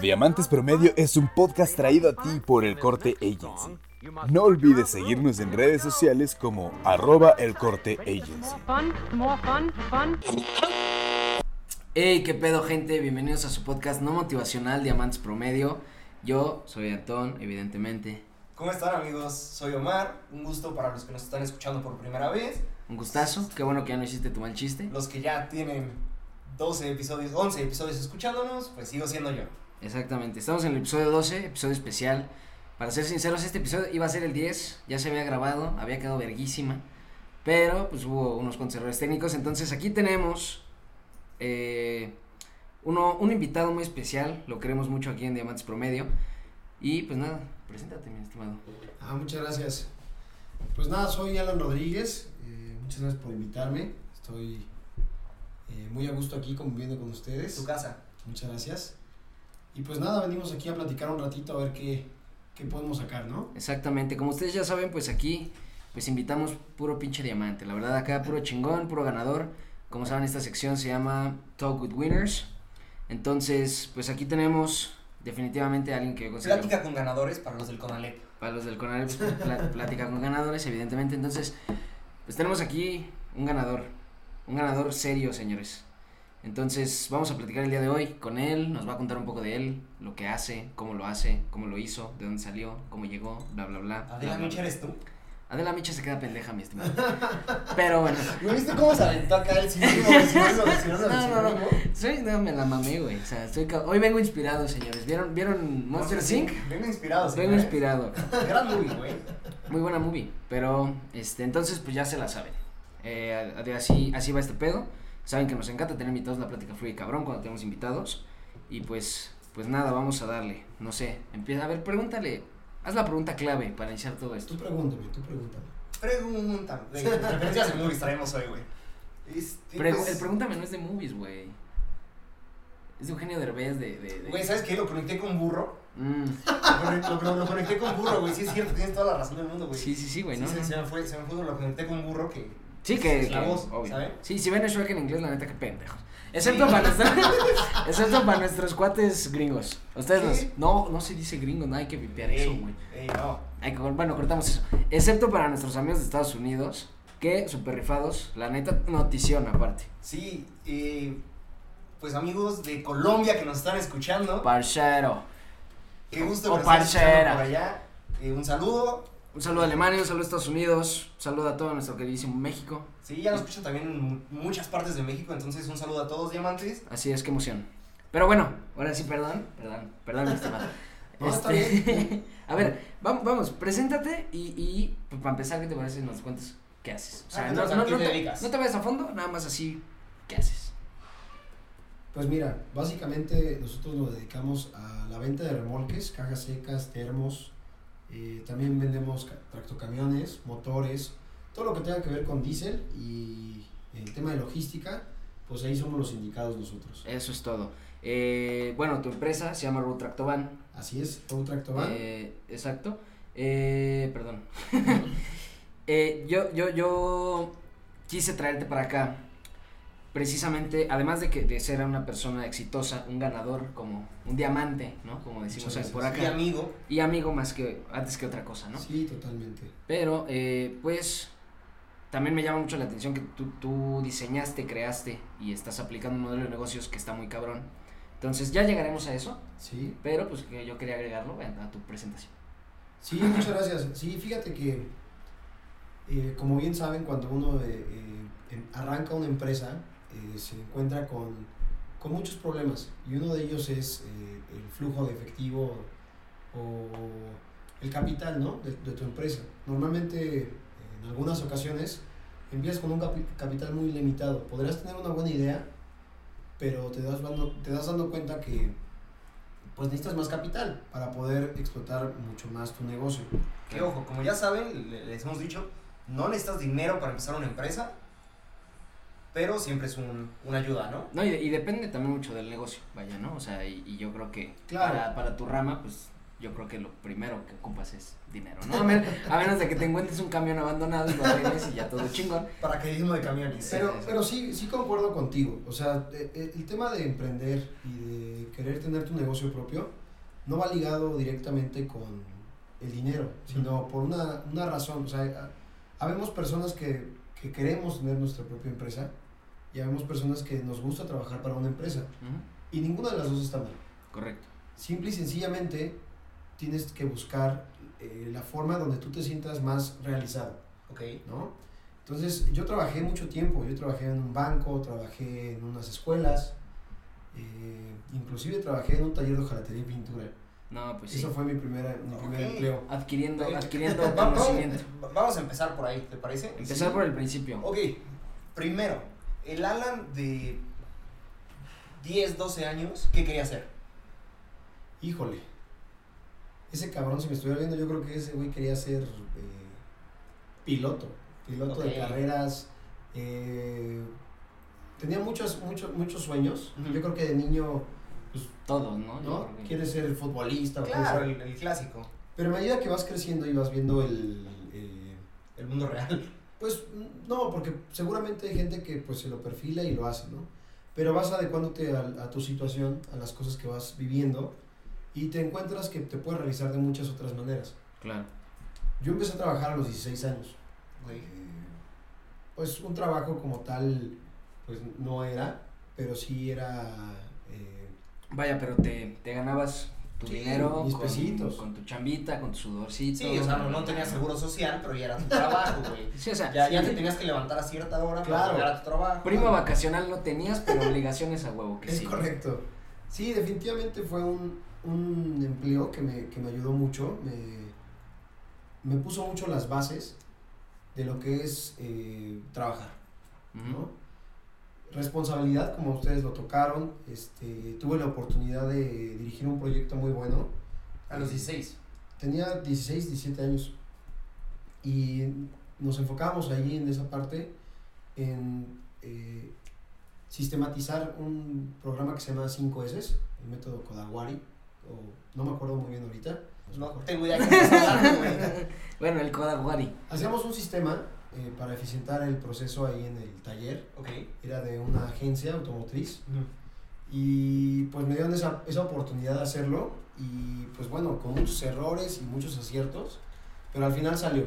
Diamantes Promedio es un podcast traído a ti por El Corte Agency. No olvides seguirnos en redes sociales como arroba El Corte Agency. Hey, qué pedo gente, bienvenidos a su podcast no motivacional Diamantes Promedio. Yo soy Antón, evidentemente. ¿Cómo están amigos? Soy Omar, un gusto para los que nos están escuchando por primera vez, Un gustazo, qué bueno que ya no hiciste tu mal chiste. los que ya tienen 12 episodios, 11 episodios escuchándonos, pues sigo siendo yo. Exactamente, estamos en el episodio 12, episodio especial. Para ser sinceros, este episodio iba a ser el 10, ya se había grabado, había quedado verguísima. Pero pues hubo unos cuantos errores técnicos, entonces aquí tenemos eh, uno, un invitado muy especial, lo queremos mucho aquí en Diamantes Promedio. Y pues nada, preséntate mi estimado. Ah, muchas gracias. Pues nada, soy Alan Rodríguez. eh, muchas gracias por invitarme. Estoy eh, muy a gusto aquí conviviendo con ustedes. Tu casa. Muchas gracias. Y pues nada, venimos aquí a platicar un ratito a ver qué, qué podemos sacar, ¿no? Exactamente, como ustedes ya saben, pues aquí pues invitamos puro pinche diamante. La verdad acá puro chingón, puro ganador. Como saben, esta sección se llama Talk with Winners. Entonces, pues aquí tenemos definitivamente a alguien que considero- Plática con ganadores para los del Conalep. para los del Conalep, plática con ganadores, evidentemente. Entonces, pues tenemos aquí un ganador, un ganador serio, señores. Entonces, vamos a platicar el día de hoy con él, nos va a contar un poco de él, lo que hace, cómo lo hace, cómo lo hizo, de dónde salió, cómo llegó, bla, bla, bla. Adela Micha eres tú. Adela Micha se queda pendeja, mi estimado. Pero bueno, ¿No viste cómo se aventó acá el No, no, no. soy, no, me la mamé, güey. O sea, estoy, hoy vengo inspirado, señores. ¿Vieron, ¿vieron Monster Inc? Vengo inspirado, Vengo señores. inspirado. Gran movie, güey. Muy buena movie, pero este, entonces pues ya se la saben. Eh, de así, así va este pedo. Saben que nos encanta tener invitados, la plática fluye cabrón cuando tenemos invitados. Y pues, pues nada, vamos a darle. No sé, empieza, a ver, pregúntale, haz la pregunta clave para iniciar todo esto. Tú pregúntame, tú pregúntame. Pregunta. De referencias de movies traemos hoy, güey. Este, pues, el pregúntame no es de movies, güey. Es de Eugenio Derbez de... de, de- Güey, ¿sabes qué? Lo conecté con burro. Mm, Lo, conecté- lo- lo- lo conecté con burro, güey. Sí es cierto, tienes toda la razón del mundo, güey. sí, sí, sí, güey, ¿no? Sí, se, no. se me fue, se me fue, lo conecté con burro que... Sí, que, Es la que- voz, obvio. Sí, si ven Shrek en inglés, la neta, que pendejos. Excepto, para, nuestra- excepto para nuestros cuates gringos. Ustedes nos- no, no se dice gringo, no hay que vipear eso, Ey, güey. no. Hay que- Bueno, cortamos eso. Excepto para nuestros amigos de Estados Unidos, que super rifados, la neta, notición aparte. Sí, eh, pues amigos de Colombia que nos están escuchando, Parcero. qué gusto que por allá. Eh, un saludo. Un saludo a Alemania, un saludo a Estados Unidos, un saludo a todo nuestro queridísimo México. Sí, ya nos escuchan también en mu- muchas partes de México, entonces un saludo a todos, diamantes. Así es, qué emoción. Pero bueno, ahora sí, perdón, perdón, perdón, estimado. No, Este, a ver, vamos, vamos, preséntate y, y pues, para empezar, ¿qué te parece si nos cuentas qué haces? O sea, Ah, no, ¿a no, te te, dedicas? no te vayas a fondo, nada más así, ¿qué haces? Pues mira, básicamente nosotros nos dedicamos a la venta de remolques, cajas secas, termos. Eh, también vendemos ca- tractocamiones, motores, todo lo que tenga que ver con diésel y el tema de logística, pues ahí somos los indicados nosotros. Eso es todo. Eh, bueno, tu empresa se llama Road Tractovan. Así es, todo Tractovan. Eh, exacto. Eh, perdón. Eh, yo, yo, yo quise traerte para acá precisamente, además de que de ser una persona exitosa, un ganador, como un diamante, ¿no? Como decimos Muchas por gracias. Y acá. amigo, Y amigo más que antes que otra cosa, ¿no? Sí, totalmente. Pero, eh, pues, también me llama mucho la atención que tú, tú diseñaste, creaste y estás aplicando un modelo de negocios que está muy cabrón. Entonces, ya llegaremos a eso, Sí, pero pues que yo quería agregarlo a tu presentación. sí, muchas gracias. Sí, fíjate que, eh, como bien saben, cuando uno eh, eh, arranca una empresa, eh, se encuentra con, con muchos problemas y uno de ellos es eh, el flujo de efectivo o el capital ¿no? de, tu empresa. Normalmente, en algunas ocasiones, empiezas con un capi- capital muy limitado. Podrás tener una buena idea, pero te das dando, te das dando cuenta que pues necesitas más capital para poder explotar mucho más tu negocio. que ojo, como ya saben, le- les hemos dicho, no necesitas dinero para empezar una empresa, pero siempre es un, una ayuda, ¿no? No, y, y depende también mucho del negocio, vaya, ¿no? O sea, y, y yo creo que Claro. para, para tu rama, pues yo creo que lo primero que ocupas es dinero, ¿no? A, men- a menos de que te encuentres un camión abandonado y lo arregles y ya todo chingón. Paracaidismo de camiones. Pero, sí, pero sí, sí concuerdo contigo. O sea, el tema de emprender y de querer tener tu negocio propio no va ligado directamente con el dinero, sino por una, una razón. O sea, ha- habemos personas que, que queremos tener nuestra propia empresa y habemos personas que nos gusta trabajar para una empresa. Ujú, Y ninguna de las dos está mal. Correcto. Simple y sencillamente tienes que buscar eh, la forma donde tú te sientas más realizado. Ok. ¿no? Entonces, yo trabajé mucho tiempo, yo trabajé en un banco, trabajé en unas escuelas, eh, inclusive trabajé en un taller de hojalatería y pintura. No, pues sí. Eso fue mi, primera, mi primer Ok. empleo. Adquiriendo, adquiriendo conocimiento. Vamos a empezar por ahí, ¿te parece? Empezar Sí. por el principio. Ok, primero, el Alan de 10, 12 años, ¿qué quería hacer? Híjole, ese cabrón, si me estuviera viendo, yo creo que ese güey quería ser eh, piloto, piloto de carreras. eh, tenía muchos, muchos, muchos sueños. Yo creo que de niño, pues, Todos, ¿no? ¿no? que- Quieres ser futbolista. Claro, ser- el, el clásico, Pero a medida que vas creciendo y vas viendo el... el mundo real. Pues no, porque seguramente hay gente que pues se lo perfila y lo hace, ¿no? Pero vas adecuándote a, a tu situación, a las cosas que vas viviendo y te encuentras que te puedes realizar de muchas otras maneras. Claro. Yo empecé a trabajar a los 16 años. Güey. Eh, pues un trabajo como tal, pues no era, pero sí era... eh, Vaya, pero te, te ganabas tu Sí, dinero mis con, pesitos. con tu chambita, con tu sudorcito. Sí, o sea, no, no tenías seguro social, pero ya era tu trabajo, güey. Sí, o sea, Ya, ya te tenías que levantar a cierta hora Claro. para llegar a tu trabajo. prima vacacional no tenías, pero obligaciones a huevo que Es sí. correcto. Sí, definitivamente fue un, un empleo que me, que me ayudó mucho. Me, me puso mucho las bases de lo que es eh, trabajar. ¿no? Responsabilidad, como ustedes lo tocaron. Este, tuve la oportunidad de dirigir un proyecto muy bueno. A los 16. Tenía 16, 17 años. Y nos enfocábamos ahí en esa parte en eh, sistematizar un programa que se llama 5S, el método Kodawari, o no me acuerdo muy bien ahorita. no tengo idea. Bueno, el Kodawari. Hacíamos un sistema eh, para eficientar el proceso ahí en el taller, Ok. era de una agencia automotriz, y pues me dieron esa, esa oportunidad de hacerlo, y pues bueno, con muchos errores y muchos aciertos, pero al final salió,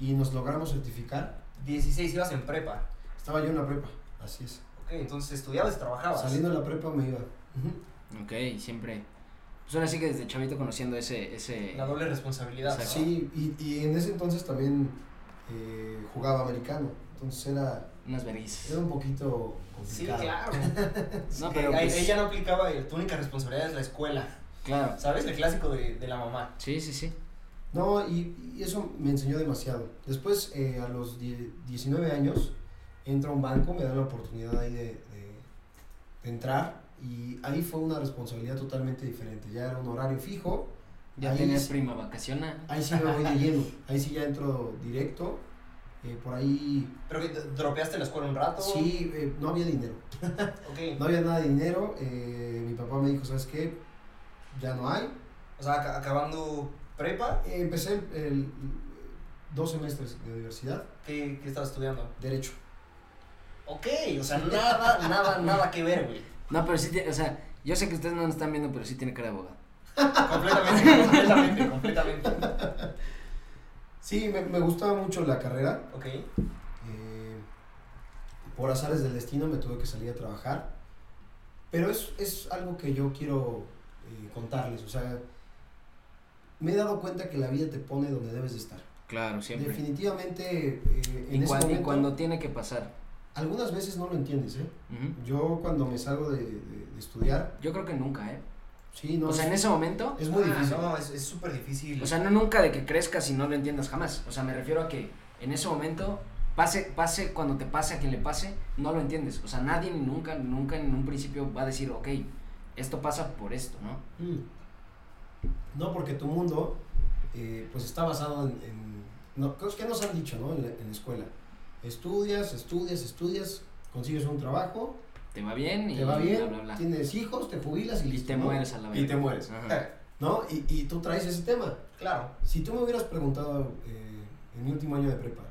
y nos logramos certificar. 16 ibas en prepa. Estaba yo en la prepa, así es. Ok, entonces estudiabas y trabajabas. Saliendo de la prepa me iba. Ujú. Ok, siempre. Pues ahora sí que desde chavito conociendo ese. ese La doble responsabilidad. ¿no? Exacto. Sí, y, y en ese entonces también eh, jugaba americano, entonces era, Unas era un poquito Sí, complicado. claro. No, Sí, pero ahí- pues- ella no aplicaba, el- tu única responsabilidad es la escuela. Claro. ¿Sabes? El clásico de, de la mamá. Sí, sí, sí. No, y, y eso me enseñó demasiado. Después, eh, a los die- 19 años, entro a un banco, me dan la oportunidad ahí de, de- de entrar y ahí fue una responsabilidad totalmente diferente. Ya era un horario fijo, Ya Ahí sí. prima vacacional. ahí sí me voy de lleno, ahí sí ya entro directo. eh, por ahí, Pero que te- dropeaste la escuela un rato. sí, eh, no había dinero. Ok. No había nada de dinero. eh, mi papá me dijo, ¿sabes qué? Ya no hay. O sea, aca- acabando prepa, Eh, empecé el, el- dos semestres de universidad, ¿qué, qué estabas estudiando? derecho. Ok, o sea, nada, nada, nada que ver, güey. No, pero sí, tiene- o sea, yo sé que ustedes no nos están viendo, pero sí tiene cara de abogado. Completamente, completamente, completamente. Sí, me, me gustaba mucho la carrera. Ok. eh, por azares del destino me tuve que salir a trabajar. Pero es, es algo que yo quiero eh, contarles. O sea, me he dado cuenta que la vida te pone donde debes de estar. Claro, siempre. Definitivamente, eh, en Y, ese cuan- y cuando tiene que pasar. algunas veces no lo entiendes, ¿eh? Yo cuando me salgo de, de- de estudiar, Yo creo que nunca, ¿eh? Sí, no, o sea, es, en ese momento. es muy Ah, difícil. No, es es súper difícil. O sea, no nunca de que crezcas y no lo entiendas jamás. O sea, me refiero a que en ese momento, pase, pase, cuando te pase a quien le pase, no lo entiendes. O sea, nadie ni nunca, nunca en un principio va a decir, ok, esto pasa por esto, ¿no? Mm. No, porque tu mundo eh, pues está basado en, en no, cosas que nos han dicho ¿no? en, la, en la escuela. Estudias, estudias, estudias, consigues un trabajo, Te va bien y te va bien, bla, bla, bla. tienes hijos, te jubilas y, Y listo, te ¿no? mueres a la vez. Y te mueres. Ajá. ¿no? Y, y tú traes ese tema. Claro. Si tú me hubieras preguntado eh, en mi último año de prepa,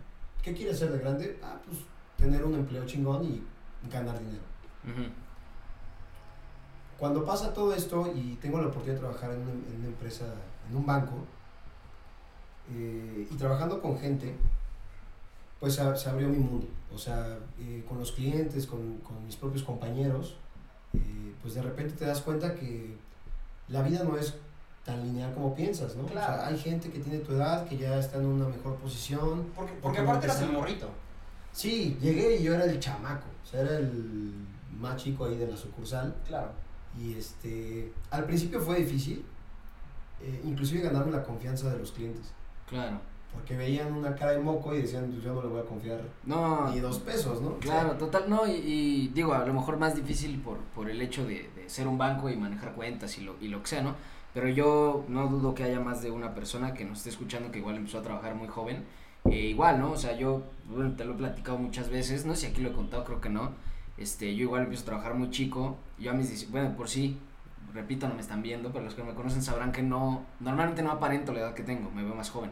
¿qué quieres ser de grande? Ah, pues tener un empleo chingón y ganar dinero. Ujú. Cuando pasa todo esto y tengo la oportunidad de trabajar en una, en una empresa, en un banco, eh, y trabajando con gente, pues se, se abrió mi mundo. O sea, eh, con los clientes, con, con mis propios compañeros, eh, pues de repente te das cuenta que la vida no es tan lineal como piensas, ¿no? O Claro. sea, hay gente que tiene tu edad, que ya está en una mejor posición. Porque, Porque porque aparte eras el morrito. Sí, llegué y yo era el chamaco, o sea, era el más chico ahí de la sucursal. Claro. Y este, al principio fue difícil, eh, inclusive ganarme la confianza de los clientes, Claro. Porque veían una cara de moco y decían, "Pues yo no le voy a confiar No. ni dos pesos, ¿no? Claro, total, no, y, y digo, a lo mejor más difícil por, por el hecho de, de ser un banco y manejar cuentas y lo, y lo que sea, ¿no? Pero yo no dudo que haya más de una persona que nos esté escuchando que igual empezó a trabajar muy joven. Eh, igual, ¿no? O sea, yo, bueno, te lo he platicado muchas veces, no sé si aquí lo he contado, creo que no. Este, yo igual empiezo a trabajar muy chico, yo a mis, 10 bueno, por sí, repito, no me están viendo, pero los que me conocen sabrán que no, normalmente no aparento la edad que tengo, me veo más joven.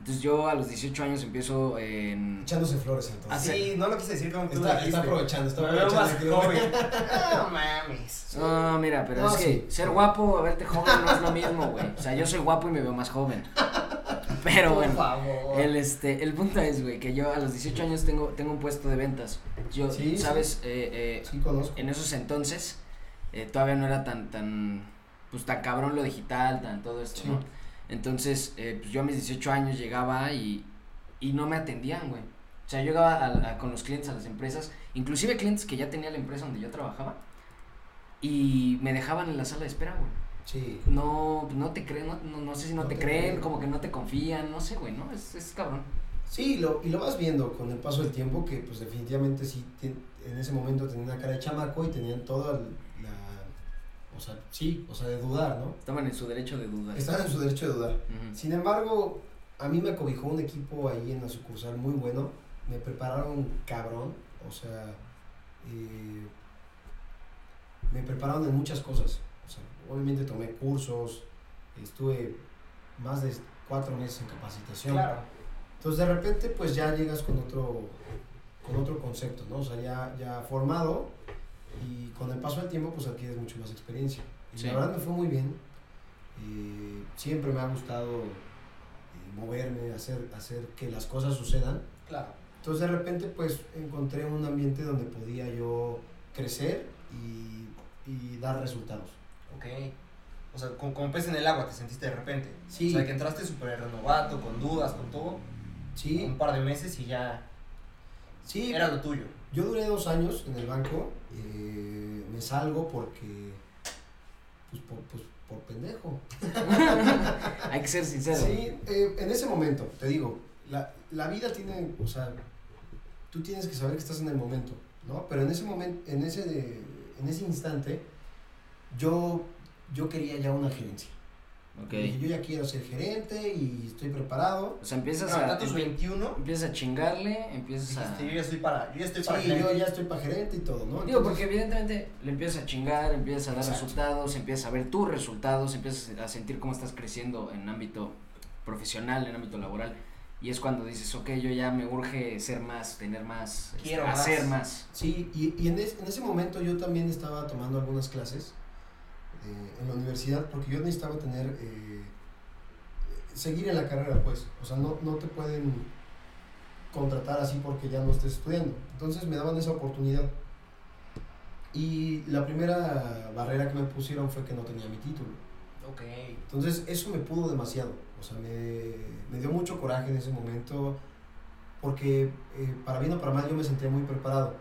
Entonces yo a los 18 años empiezo en... Echándose flores entonces. Ah, sí. Sí, no lo quise decir como tú lo Está, dijiste. está aprovechando, está Me veo aprovechando. joven. No mames. No, mira, pero No, es que sí, ser sí. guapo o verte joven no es lo mismo, güey. O sea, yo soy guapo y me veo más joven. Pero Por bueno, favor. el, este, el punto es, güey, que yo a los 18 años tengo, tengo un puesto de ventas. Yo, Sí, ¿sabes? Eh, eh, Sí, conozco. en esos entonces eh, todavía no era tan, tan, pues tan cabrón lo digital, tan todo esto, Sí. ¿no? Entonces, eh, pues yo a mis 18 años llegaba y, y no me atendían, güey. O sea, yo llegaba a- a- con los clientes a las empresas, inclusive clientes que ya tenía la empresa donde yo trabajaba, y me dejaban en la sala de espera, güey. Sí. No, no te creen, no, no, no sé si no, No te, te creen, creen. como que no te confían, no sé, güey, ¿no? Es, es cabrón. Sí, lo, y lo vas viendo con el paso del tiempo que pues definitivamente sí, en ese momento tenían una cara de chamaco y tenían toda la, o sea, sí, o sea, de dudar, ¿no? Estaban en su derecho de dudar. Estaban en su derecho de dudar. Sin embargo, a mí me acobijó un equipo ahí en la sucursal muy bueno, me prepararon cabrón, o sea, eh, me prepararon en muchas cosas, o sea, obviamente tomé cursos, estuve más de cuatro meses en capacitación. Claro. Entonces de repente pues ya llegas con otro, con otro concepto, ¿no? O sea, ya, ya formado y con el paso del tiempo pues adquieres mucho más experiencia. Y Sí. la verdad me fue muy bien. Eh, siempre me ha gustado eh, moverme, hacer, hacer que las cosas sucedan. Claro. Entonces de repente pues encontré un ambiente donde podía yo crecer y, y dar resultados. Ok. O sea, como, como pez en el agua te sentiste de repente. Sí. O sea, que entraste súper renovato, con dudas, con todo. Sí, Un par de meses y ya sí. era lo tuyo. Yo duré dos años en el banco, eh, me salgo porque, pues por, pues, por pendejo. Hay que ser sincero. Sí, eh, en ese momento, te digo, la, la vida tiene, o sea, tú tienes que saber que estás en el momento, ¿no? Pero en ese momento, en ese, de- en ese instante, yo, yo quería ya una gerencia. Ok. Dije, yo ya quiero ser gerente y estoy preparado. O sea, empiezas No, a, tus 21, empiezas a chingarle, empiezas a... yo ya estoy para, yo ya estoy Sí, para yo gerente. ya estoy para gerente y todo, ¿no? Digo, Entonces- porque evidentemente le empiezas a chingar, empiezas a dar Exacto. resultados, empiezas a ver tus resultados, empiezas a sentir cómo estás creciendo en ámbito profesional, en ámbito laboral. Y es cuando dices, ok, yo ya me urge ser más, tener más, este, Quiero más. hacer más. Sí, y, y en, es- en ese momento yo también estaba tomando algunas clases eh, en la universidad porque yo necesitaba tener, eh, seguir en la carrera, pues. O sea, no, no te pueden contratar así porque ya no estés estudiando. Entonces me daban esa oportunidad. Y la primera barrera que me pusieron fue que no tenía mi título. Ok. Entonces eso me pudo demasiado, o sea, me, me dio mucho coraje en ese momento porque eh, para bien o para mal yo me sentía muy preparado.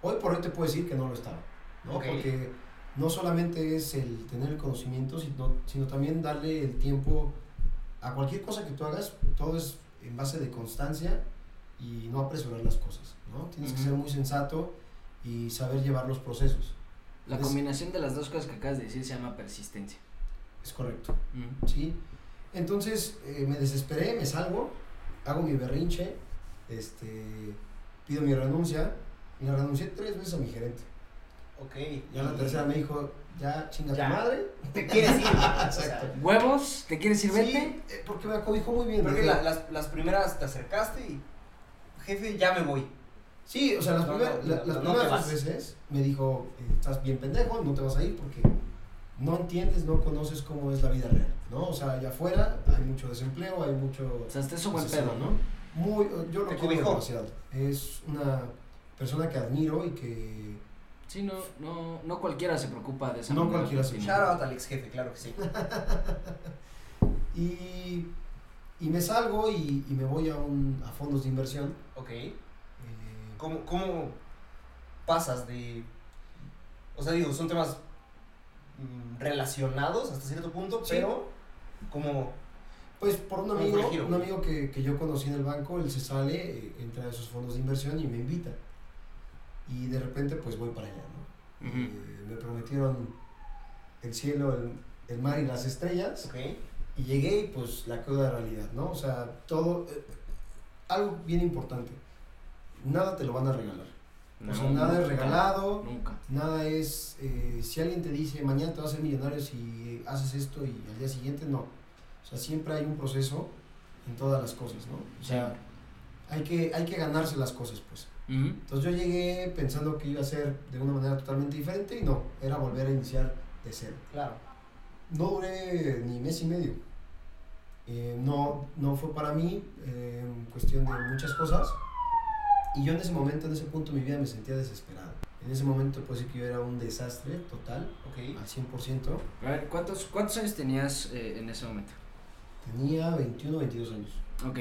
Hoy por hoy te puedo decir que no lo estaba, ¿no? Ok. Porque no solamente es el tener el conocimiento, sino, sino también darle el tiempo a cualquier cosa que tú hagas, todo es en base de constancia y no apresurar las cosas, ¿no? Tienes que ser muy sensato y saber llevar los procesos, La combinación de las dos cosas que acabas de decir se llama persistencia. es correcto. ¿sí? Entonces eh, me desesperé, me salgo, hago mi berrinche, este, pido mi renuncia y la renuncié tres veces a mi gerente. Ok. Ya la tercera me dijo, ya chinga Ya. tu madre. Te quieres ir. o sea, Exacto. ¿Huevos? ¿Te quieres ir, vete? Sí, eh, porque me acobijó muy bien. Creo que desde- la- las, las primeras te acercaste y. Jefe, ya me voy. Sí, o sea, las, No, primer- no, la- no, las no primeras te dos vas. veces me dijo, eh, estás bien pendejo, no te vas a ir porque no entiendes, no conoces cómo es la vida real, ¿no? O sea, allá afuera hay mucho desempleo, hay mucho... O sea, hasta eso buen Sí, pedo. ¿no? Muy, yo lo Te quiero demasiado. Es una persona que admiro y que... Sí, no, no, no cualquiera se preocupa de esa No manera. cualquiera se Sí. Shout out al ex jefe, claro que sí. Y, y me salgo y, y me voy a, un, a fondos de inversión. Ok. eh, ¿Cómo, ¿Cómo pasas de.? O sea, digo, son temas mm, relacionados hasta cierto punto, Sí. pero. Como. Pues por un ¿Cómo amigo, fue el giro? un amigo que, que yo conocí en el banco, él se sale, eh, entra a esos fondos de inversión y me invita. Y de repente pues voy para allá, ¿no? Ujú. Eh, me prometieron el cielo, el, el mar y las estrellas. Ok. Y llegué y pues la cruda realidad, ¿no? O sea, todo, eh, algo bien importante, nada te lo van a regalar. o sea, No, nada es nunca, regalado, Nunca. nada es, eh, si alguien te dice, mañana te vas a ser millonario si haces esto y al día siguiente, no. O sea, siempre hay un proceso en todas las cosas, ¿no? O sea, hay que, hay que ganarse las cosas, pues. Entonces yo llegué pensando que iba a ser de una manera totalmente diferente y no, era volver a iniciar de cero. Claro. No duré ni mes y medio. Eh, no, no fue para mí, eh, cuestión de muchas cosas. Y yo en ese momento, en ese punto de mi vida me sentía desesperado. En ese momento puedo decir que yo era un desastre total, Ok. al 100%. A ver, ¿cuántos, ¿cuántos años tenías eh, en ese momento? Tenía 21, 22 años. Ok.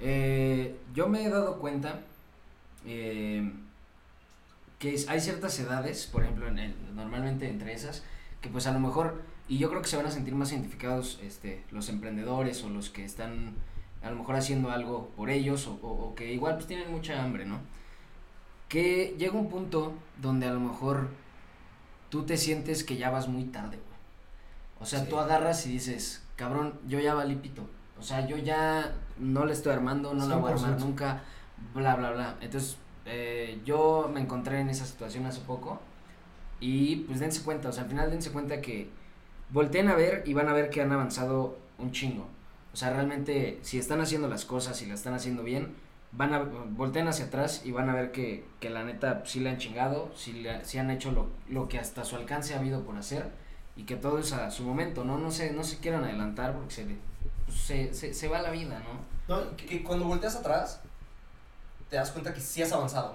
Eh, yo me he dado cuenta eh, que es- hay ciertas edades, por ejemplo, en el- normalmente entre esas, que pues a lo mejor, y yo creo que se van a sentir más identificados este, los emprendedores o los que están a lo mejor haciendo algo por ellos o, o- o que igual pues tienen mucha hambre, ¿no? Que llega un punto donde a lo mejor tú te sientes que ya vas muy tarde, güey. O sea, Sí. tú agarras y dices, cabrón, yo ya valí pito. O sea, yo ya no le estoy armando, no la voy a armar 100%. nunca, bla, bla, bla. Entonces, eh, yo me encontré en esa situación hace poco y pues dense cuenta, o sea, al final dense cuenta que volteen a ver y van a ver que han avanzado un chingo. O sea, realmente, si están haciendo las cosas y las están haciendo bien, van a volteen hacia atrás y van a ver que, que la neta sí le han chingado, sí, le- sí han hecho lo, lo que hasta su alcance ha habido por hacer y que todo es a su momento, ¿no? No se, no se quieran adelantar porque se, pues, se, se, se va la vida, ¿no? No, cuando volteas atrás, te das cuenta que sí has avanzado.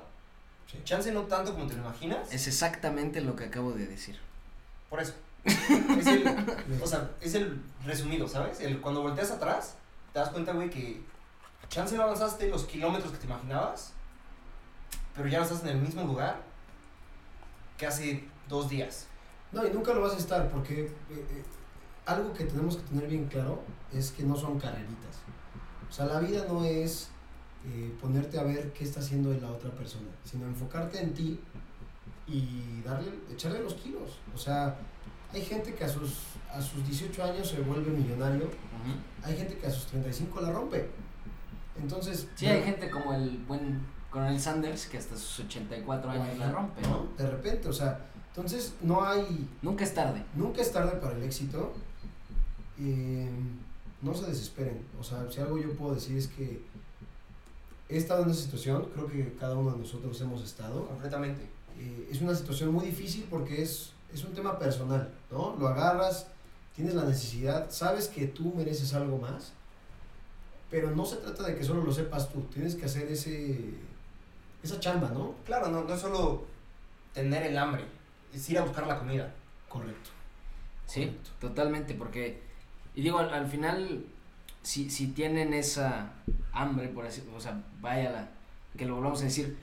Sí. Chance no tanto como te lo imaginas. Es exactamente lo que acabo de decir. Por eso. Es el, o sea, es el resumido, ¿sabes? El, cuando volteas atrás, te das cuenta, güey, que chance no avanzaste los kilómetros que te imaginabas, pero ya no estás en el mismo lugar que hace dos días. No, y nunca lo vas a estar porque eh, eh, algo que tenemos que tener bien claro es que no son carreritas. O sea, la vida no es eh, ponerte a ver qué está haciendo la otra persona, sino enfocarte en ti y darle, echarle los kilos. O sea, hay gente que a sus, a sus 18 años se vuelve millonario, hay gente que a sus 35 la rompe. Entonces, Sí, hay gente como el buen Coronel Sanders que hasta sus 84 años la rompe, ¿no? De repente, o sea, entonces no hay, Nunca es tarde. Nunca es tarde para el éxito. Eh, no se desesperen. O sea, si algo yo puedo decir es que he estado en esa situación, creo que cada uno de nosotros hemos estado. Completamente. Eh, es una situación muy difícil porque es, es un tema personal, ¿no? Lo agarras, tienes la necesidad, sabes que tú mereces algo más, pero no se trata de que solo lo sepas tú, tienes que hacer ese, esa chamba, ¿no? Claro, no, no es solo tener el hambre, es ir a buscar la comida. Correcto. Sí, Correcto. totalmente, porque, y digo, al, al final, si, si tienen esa hambre, por así, o sea, váyala, que lo volvamos a decir,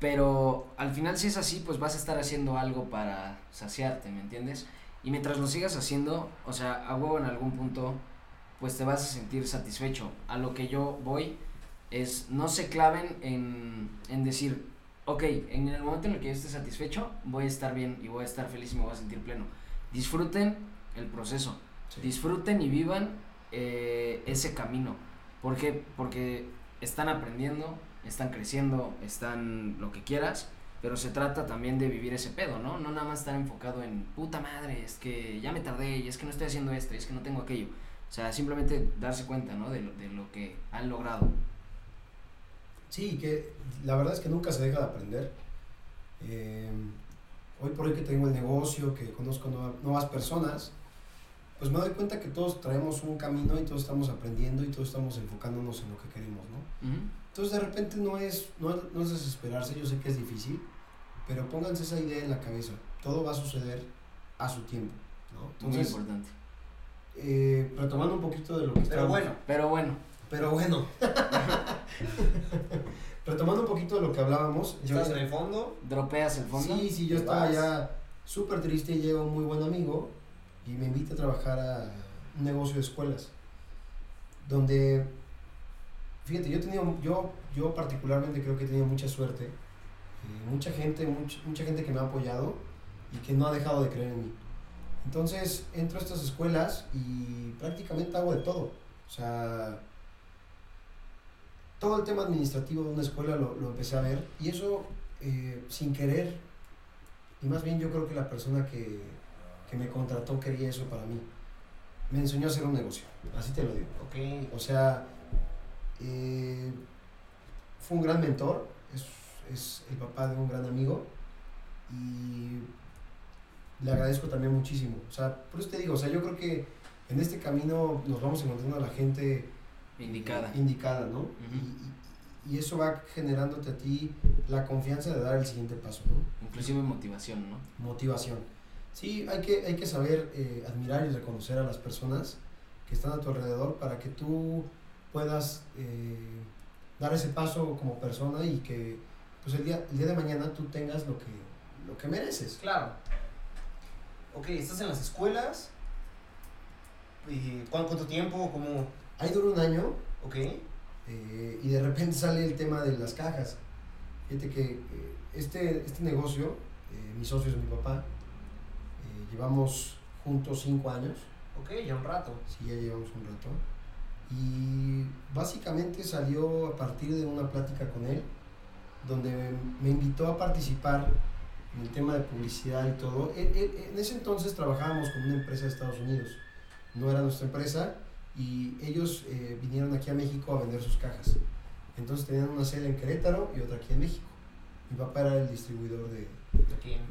pero al final si es así, pues vas a estar haciendo algo para saciarte, ¿me entiendes? Y mientras lo sigas haciendo, o sea, a huevo en algún punto, pues te vas a sentir satisfecho. A lo que yo voy es, no se claven en, en decir, ok, en el momento en el que yo esté satisfecho, voy a estar bien y voy a estar feliz y me voy a sentir pleno. Disfruten el proceso, Sí. disfruten y vivan eh, ese camino. ¿Por qué? Porque están aprendiendo, están creciendo, están lo que quieras, pero se trata también de vivir ese pedo, ¿no? No nada más estar enfocado en puta madre, es que ya me tardé, y es que no estoy haciendo esto, y es que no tengo aquello. O sea, simplemente darse cuenta, ¿no? De lo, de lo que han logrado. Sí, que la verdad es que nunca se deja de aprender. Eh, hoy por hoy que tengo el negocio, que conozco nueva- nuevas personas, pues me doy cuenta que todos traemos un camino y todos estamos aprendiendo y todos estamos enfocándonos en lo que queremos, ¿no? Ujú. Entonces de repente no es, no, no es desesperarse, yo sé que es difícil, pero pónganse esa idea en la cabeza, todo va a suceder a su tiempo, ¿no? Muy Entonces, importante. eh, retomando un poquito de lo que Pero estábamos- bueno, Pero bueno, pero bueno, retomando un poquito de lo que hablábamos, yo estás ya- en el fondo. dropeas el fondo. Sí, sí, yo estaba vas. ya súper triste y llega un muy buen amigo y me invita a trabajar a un negocio de escuelas. Donde, fíjate, yo tenido, yo, yo particularmente creo que he tenido mucha suerte. eh, mucha gente, much- mucha gente que me ha apoyado y que no ha dejado de creer en mí. Entonces entro a estas escuelas y prácticamente hago de todo. O sea, todo el tema administrativo de una escuela lo, lo empecé a ver y eso eh, sin querer, y más bien yo creo que la persona que, que me contrató quería eso para mí. Me enseñó a hacer un negocio, así te lo digo. Ok. O sea, eh, fue un gran mentor, es, es el papá de un gran amigo y le agradezco también muchísimo. O sea, por eso te digo, o sea, yo creo que en este camino nos vamos encontrando a la gente Indicada. indicada, ¿no? Y- y eso va generándote a ti la confianza de dar el siguiente paso, ¿no? Inclusive motivación, ¿no? Motivación. Sí, hay que, hay que saber eh, admirar y reconocer a las personas que están a tu alrededor para que tú puedas eh, dar ese paso como persona y que pues el día, el día de mañana tú tengas lo que, lo que mereces. Claro. Ok, estás en las escuelas. ¿Y cuánto, tiempo? ¿Cómo? Ahí dura un año Ok. eh, y de repente sale el tema de las cajas. Fíjate que eh, este, este negocio, eh, mi socio es mi papá, llevamos juntos cinco años. Ok, ya un rato. Sí, ya llevamos un rato. Y básicamente salió a partir de una plática con él, donde me invitó a participar en el tema de publicidad y todo. Él- él- en ese entonces trabajábamos con una empresa de Estados Unidos, no era nuestra empresa, y ellos eh, vinieron aquí a México a vender sus cajas. Entonces tenían una sede en Querétaro y otra aquí en México. Mi papá era el distribuidor de,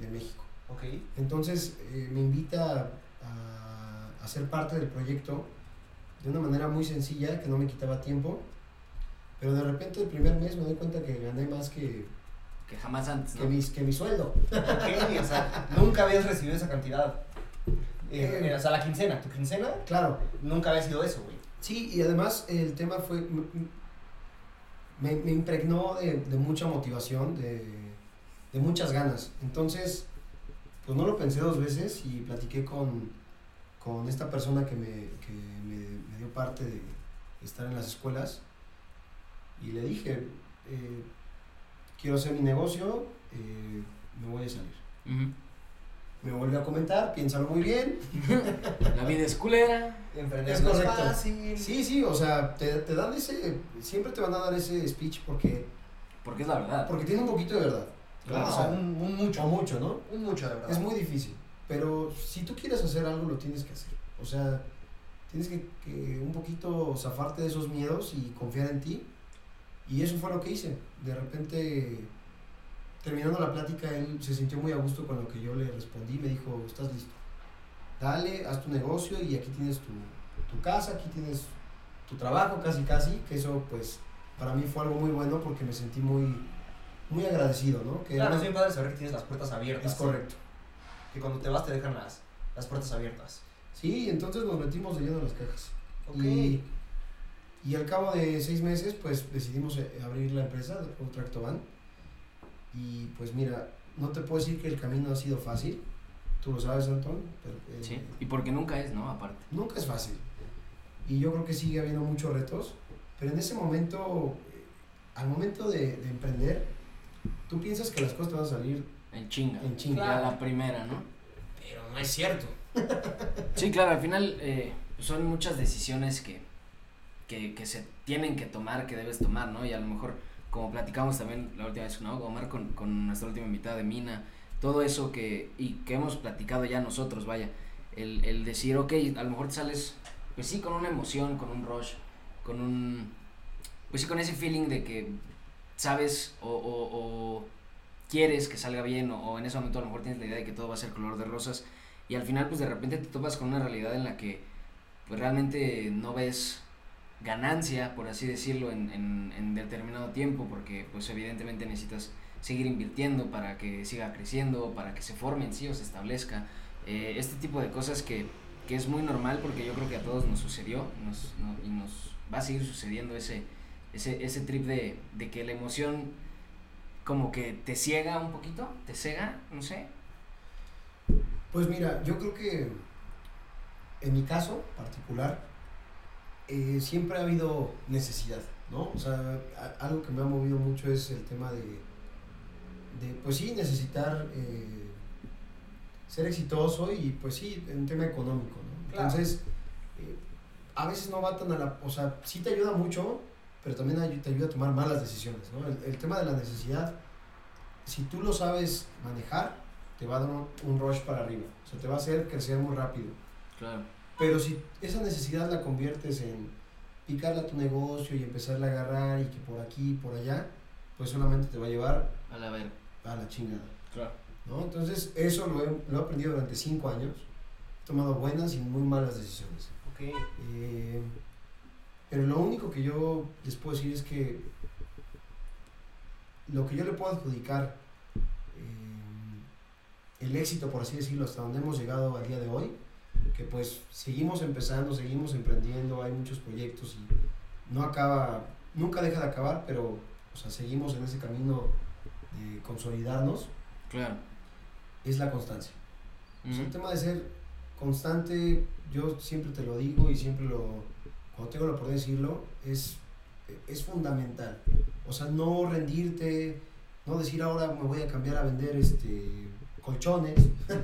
de México. Ok. Entonces eh, me invita a, a ser parte del proyecto de una manera muy sencilla, que no me quitaba tiempo. Pero de repente el primer mes me doy cuenta que gané más que, Que jamás antes, que, mis, que mi sueldo. O sea, nunca habías recibido esa cantidad. Eh, Eh. o sea, la quincena, tu quincena, Claro, nunca había sido eso, güey. sí, y además el tema fue... Me, me impregnó de, de mucha motivación, de, de muchas ganas. Entonces, pues no lo pensé dos veces y platiqué con, con esta persona que, me, que me, me dio parte de estar en las escuelas y le dije, eh, quiero hacer mi negocio, eh, me voy a salir. Me volvió a comentar, piénsalo muy bien. La vida es culera. Emprender Es correcto. fácil. Sí, sí, o sea, te, te dan ese, siempre te van a dar ese speech porque, Porque es la verdad. porque tiene un poquito de verdad. Claro, O sea, un, un mucho. o mucho, ¿no? Un mucho, de verdad. Es muy difícil, pero si tú quieres hacer algo, lo tienes que hacer. O sea, tienes que, que un poquito zafarte de esos miedos y confiar en ti. Y eso fue lo que hice. De repente, terminando la plática, él se sintió muy a gusto con lo que yo le respondí. Me dijo, estás listo. Dale, haz tu negocio y aquí tienes tu, tu casa, aquí tienes tu trabajo, casi, casi. Que eso, pues, para mí fue algo muy bueno porque me sentí muy, muy agradecido, ¿no? Que Claro, es bien padre saber que tienes las puertas abiertas. es correcto. Que cuando te vas te dejan las, las puertas abiertas. Sí, entonces nos metimos de lleno en las cajas. Ok. Y, y al cabo de seis meses, pues decidimos eh, abrir la empresa, un Tractoban. Y pues mira, no te puedo decir que el camino ha sido fácil, tú lo sabes, Antón, pero eh, Sí. Y porque nunca es, ¿no? Aparte. nunca es fácil. Y yo creo que sigue habiendo muchos retos, pero en ese momento, eh, al momento de, de emprender, tú piensas que las cosas te van a salir En chinga. en chinga. Ya la primera, ¿no? Pero no es cierto. Sí, claro, al final eh, son muchas decisiones que, que, que se tienen que tomar, que debes tomar, ¿no? Y a lo mejor como platicamos también la última vez, ¿no? Omar con, con nuestra última invitada de Mina, todo eso que, y que hemos platicado ya nosotros, vaya, el, el decir, ok, a lo mejor te sales, pues sí, con una emoción, con un rush, con un, pues sí, con ese feeling de que sabes o, o, o quieres que salga bien o, o en ese momento a lo mejor tienes la idea de que todo va a ser color de rosas y al final pues de repente te topas con una realidad en la que pues realmente no ves ganancia, por así decirlo, en, en, en determinado tiempo, porque pues evidentemente necesitas seguir invirtiendo para que siga creciendo, para que se forme en sí o se establezca. Eh, este tipo de cosas que, que es muy normal porque yo creo que a todos nos sucedió nos, no, y nos va a seguir sucediendo ese, ese, ese trip de, de que la emoción como que te ciega un poquito, te cega, no sé. Pues mira, yo creo que en mi caso particular, eh, siempre ha habido necesidad, ¿no? O sea, a- algo que me ha movido mucho es el tema de, de pues sí, necesitar eh, ser exitoso y pues sí, en tema económico, ¿no? Claro. Entonces, eh, a veces no va tan a la, o sea, sí te ayuda mucho, pero también te ayuda a tomar malas decisiones, ¿no? El, el tema de la necesidad, si tú lo sabes manejar, te va a dar un, rush para arriba, o sea, te va a hacer crecer muy rápido. Claro. Pero si esa necesidad la conviertes en picarle a tu negocio y empezarle a agarrar y que por aquí, por allá, pues solamente te va a llevar A la ver. a la chingada. Claro. ¿no? Entonces, eso lo he, lo he aprendido durante cinco años. He tomado buenas y muy malas decisiones. Ok. Eh, pero lo único que yo les puedo decir es que lo que yo le puedo adjudicar eh, el éxito, por así decirlo, hasta donde hemos llegado al día de hoy, que pues seguimos empezando, seguimos emprendiendo, hay muchos proyectos y no acaba, nunca deja de acabar, pero o sea, seguimos en ese camino de consolidarnos, Claro. es la constancia. O sea, el tema de ser constante, yo siempre te lo digo y siempre lo, cuando tengo la oportunidad de decirlo, es, es fundamental. O sea, no rendirte, no decir ahora me voy a cambiar a vender este colchones,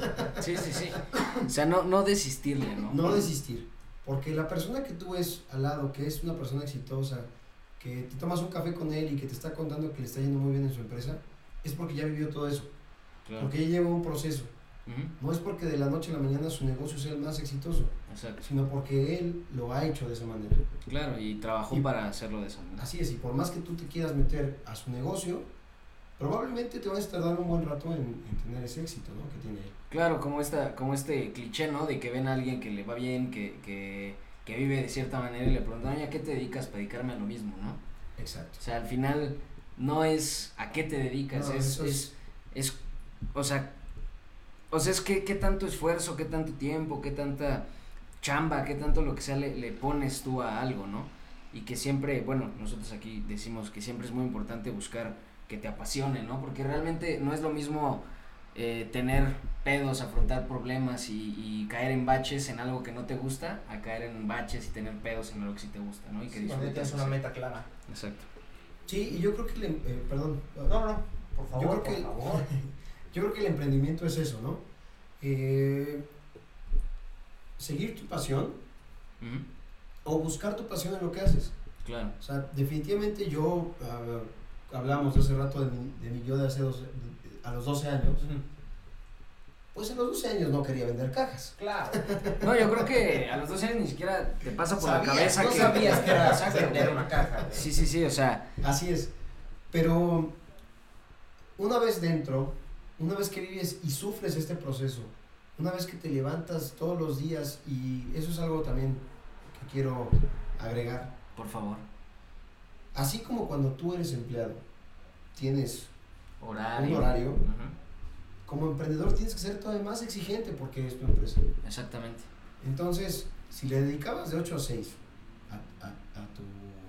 Sí, sí, sí. O sea, no, no desistirle, ¿no? no desistir. Porque la persona que tú ves al lado, que es una persona exitosa, que te tomas un café con él y que te está contando que le está yendo muy bien en su empresa, es porque ya vivió todo eso, Claro. porque ya lleva un proceso. No es porque de la noche a la mañana su negocio sea el más exitoso, Exacto. sino porque él lo ha hecho de esa manera. Claro, y trabajó Y- para hacerlo de esa manera. Así es, y por más que tú te quieras meter a su negocio, probablemente te vas a tardar un buen rato en, en tener ese éxito ¿no? que tiene él. Claro, como esta, como este cliché, ¿no? De que ven a alguien que le va bien, que, que, que vive de cierta manera y le preguntan, oye, ¿a qué te dedicas para dedicarme a lo mismo, no? Exacto. O sea, al final no es a qué te dedicas, No, es, es, es- es, o sea, o sea, es que, qué tanto esfuerzo, qué tanto tiempo, qué tanta chamba, qué tanto lo que sea le, le pones tú a algo, ¿no? Y que siempre, bueno, nosotros aquí decimos que siempre es muy importante buscar que te apasione, ¿no? Porque realmente no es lo mismo eh, tener pedos, afrontar problemas y, y caer en baches en algo que no te gusta, a caer en baches y tener pedos en algo que sí te gusta, ¿no? Y que Sí, tienes una meta clara. Exacto. Sí, y yo creo que, el em- eh, perdón, No, no, no. Por favor, yo creo por que, favor. yo creo que el emprendimiento es eso, ¿no? Eh, seguir tu pasión o buscar tu pasión en lo que haces. Claro. O sea, definitivamente yo, ah, hablamos hace rato de mi, de mi yo de hace 12, a los 12 años, pues en los 12 años no quería vender cajas. Claro. No, yo creo que a los 12 años ni siquiera te pasa por la cabeza no que. sabías que era vender una caja. Sí, sí, sí, o sea, Así es. Pero una vez dentro, una vez que vives y sufres este proceso, una vez que te levantas todos los días, y eso es algo también que quiero agregar, por favor. así como cuando tú eres empleado, tienes Horario. un horario, como emprendedor tienes que ser todavía más exigente porque es tu empresa. Exactamente. Entonces, si le dedicabas de 8 a 6 a, a- a tu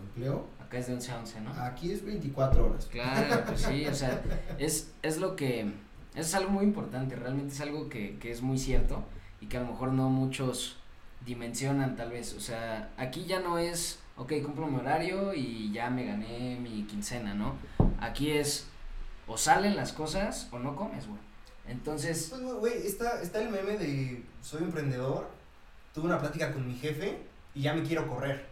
empleo, Acá es de 11 a 11, ¿no? aquí es 24 horas. Claro, pues sí, o sea, es, es lo que, es algo muy importante, realmente es algo que, que es muy cierto y que a lo mejor no muchos dimensionan tal vez, o sea, aquí ya no es, ok, cumplo mi horario y ya me gané mi quincena, ¿no? Aquí es, o salen las cosas o no comes, güey. Entonces, Pues, güey, está, está el meme de soy emprendedor, tuve una plática con mi jefe y ya me quiero correr.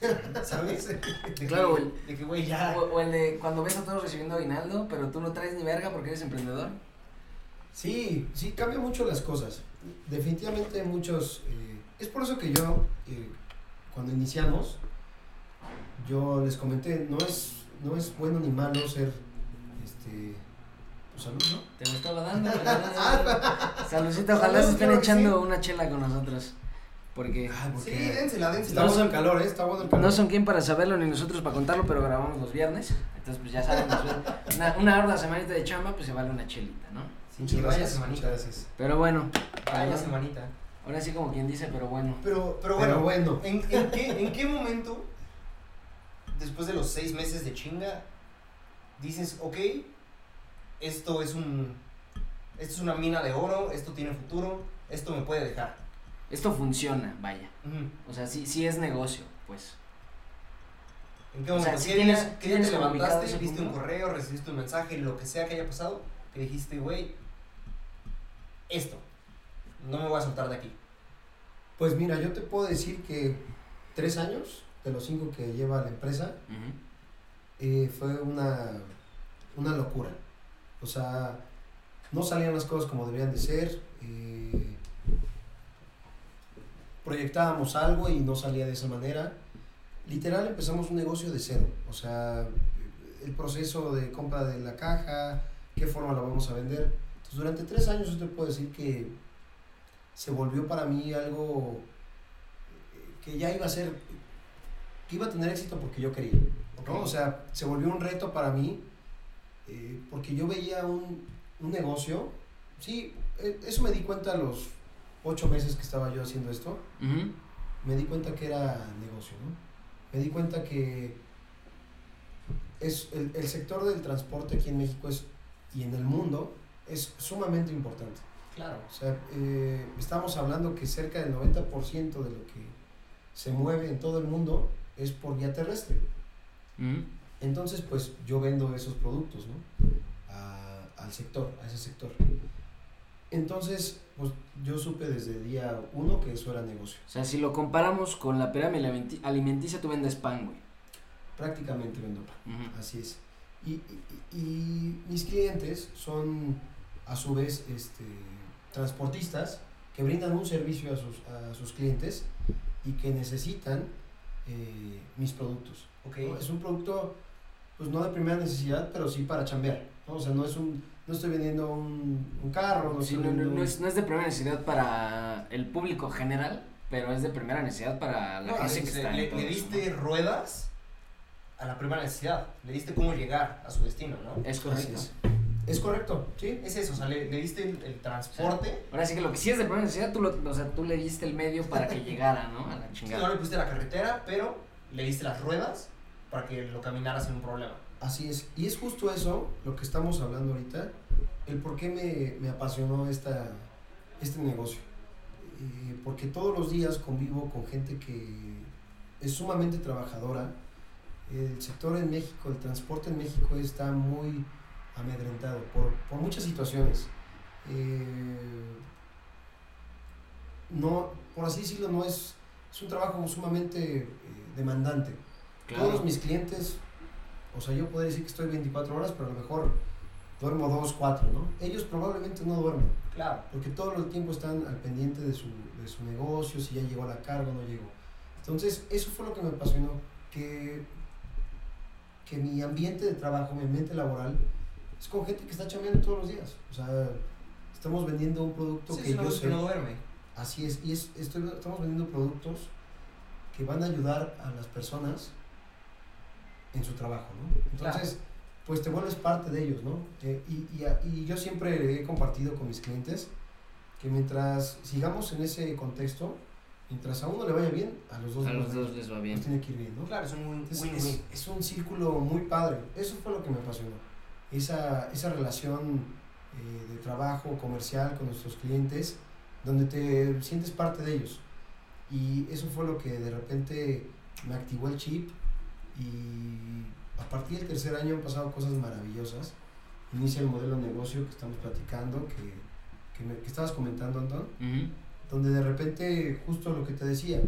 ¿Sabes? De Claro, güey. De que, güey, ya. O, o el de cuando ves a todos recibiendo aguinaldo, pero tú no traes ni verga porque eres emprendedor. Sí, sí, cambia mucho las cosas. Definitivamente muchos... eh, es por eso que yo, eh, cuando iniciamos, yo les comenté, no es, no es bueno ni malo ser, este, pues salud, ¿no? Te lo estaba dando. ¿verdad? Saludcita, ojalá se estén echando una chela con nosotros. Porque Ah, Sí, dénsela, dénsela. Está bueno el calor, ¿eh? Está bueno el calor. no son quien para saberlo ni nosotros para contarlo, pero grabamos los viernes. Entonces, pues ya saben, una, una hora semanita de chamba, pues se vale una chelita, ¿no? Muchas vaya gracias, semanita. muchas gracias. Pero bueno, Vaya ahora, semanita. ahora sí como quien dice, pero bueno. Pero, pero bueno, Pero bueno, ¿en, en qué, ¿en qué momento, después de los seis meses de chinga, dices, ok, esto es un, esto es una mina de oro, esto tiene futuro, esto me puede dejar? Esto funciona, vaya. O sea, sí, sí es negocio, pues. ¿En qué O momento? sea, ¿Qué tienes- día, qué día tienes te levantaste, viste un correo, recibiste un mensaje, lo que sea que haya pasado, que dijiste, güey, esto, no me voy a soltar de aquí? pues mira, yo te puedo decir que tres años de los cinco que lleva la empresa eh, fue una, una locura. O sea, no salían las cosas como deberían de ser. eh, proyectábamos algo y no salía de esa manera. Literal empezamos un negocio de cero. O sea, el proceso de compra de la caja, qué forma la vamos a vender. Entonces, durante tres años yo te puedo decir que se volvió para mí algo eh, que ya iba a ser, que iba a tener éxito porque yo quería. ¿no? O sea, se volvió un reto para mí eh, porque yo veía un, un negocio. Sí, eh, eso me di cuenta a los ocho meses que estaba yo haciendo esto. Me di cuenta que era negocio, ¿no? Me di cuenta que es el, el sector del transporte aquí en México es, y en el mundo es sumamente importante. Claro. O sea, eh, estamos hablando que cerca del 90% de lo que se mueve en todo el mundo es por vía terrestre. Ujú. Entonces, pues yo vendo esos productos, ¿no? A- al sector, a ese sector. Entonces, pues yo supe desde el día uno que eso era negocio. O sea, si lo comparamos con la pirámide alimenti- alimenticia, tú vendes pan, güey. Prácticamente vendo pan. Ujú. Así es. Y, y- y mis clientes son, a su vez, este, transportistas que brindan un servicio a sus, a sus clientes y que necesitan eh, mis productos. Ok. ¿no? Es un producto, pues no de primera necesidad, pero sí para chambear. ¿no? O sea, no es un, no estoy vendiendo un, un carro, no Sí, no, no- vendiendo no un- es, no es de primera necesidad para el público general, pero es de primera necesidad para la No, gente que le- está le, le eso, diste ruedas a la primera necesidad. Le diste cómo llegar a su destino, ¿no? Es Así correcto. Es. Correcto, ¿sí? Es eso, o sea, le, le diste el, el transporte. Ahora sí que lo que sí es de primera necesidad, tú, lo, o sea, tú le diste el medio para que llegara, ¿no? A la Sí, no chingada. le pusiste la carretera, pero le diste las ruedas para que lo caminaras sin un problema. Así es. Y es justo eso lo que estamos hablando ahorita, el por qué me, me apasionó esta, este negocio. Eh, porque todos los días convivo con gente que es sumamente trabajadora. El sector en México, el transporte en México está muy amedrentado por, por muchas situaciones. Eh, no, por así decirlo, no es, es un trabajo sumamente eh, demandante. Claro. Todos mis clientes, o sea, yo podría decir que estoy 24 horas, pero a lo mejor duermo 2, 4, ¿no? Ellos probablemente no duermen, Claro. porque todo el tiempo están al pendiente de su, de su negocio, si ya llegó a la carga o no llegó. Entonces, eso fue lo que me apasionó, que, que mi ambiente de trabajo, mi ambiente laboral, es con gente que está chambeando todos los días. O sea, estamos vendiendo un producto Sí, que yo sé. que no duerme. Así es, y es, estoy- estamos vendiendo productos que van a ayudar a las personas en su trabajo, ¿no? Entonces, pues te vuelves parte de ellos, ¿no? Eh, y, y, y yo siempre he compartido con mis clientes que mientras sigamos en ese contexto, mientras a uno le vaya bien, a los dos, A los va- dos les va bien. tiene que ir bien, ¿no? Claro, es un es un círculo muy padre. Eso fue lo que me apasionó. Esa, esa relación eh, de trabajo comercial con nuestros clientes, donde te sientes parte de ellos. Y eso fue lo que de repente me activó el chip. Y a partir del tercer año han pasado cosas maravillosas. Inicia el modelo de negocio que estamos platicando, que, que, me- que estabas comentando, Antón Ujú. donde de repente, justo lo que te decía,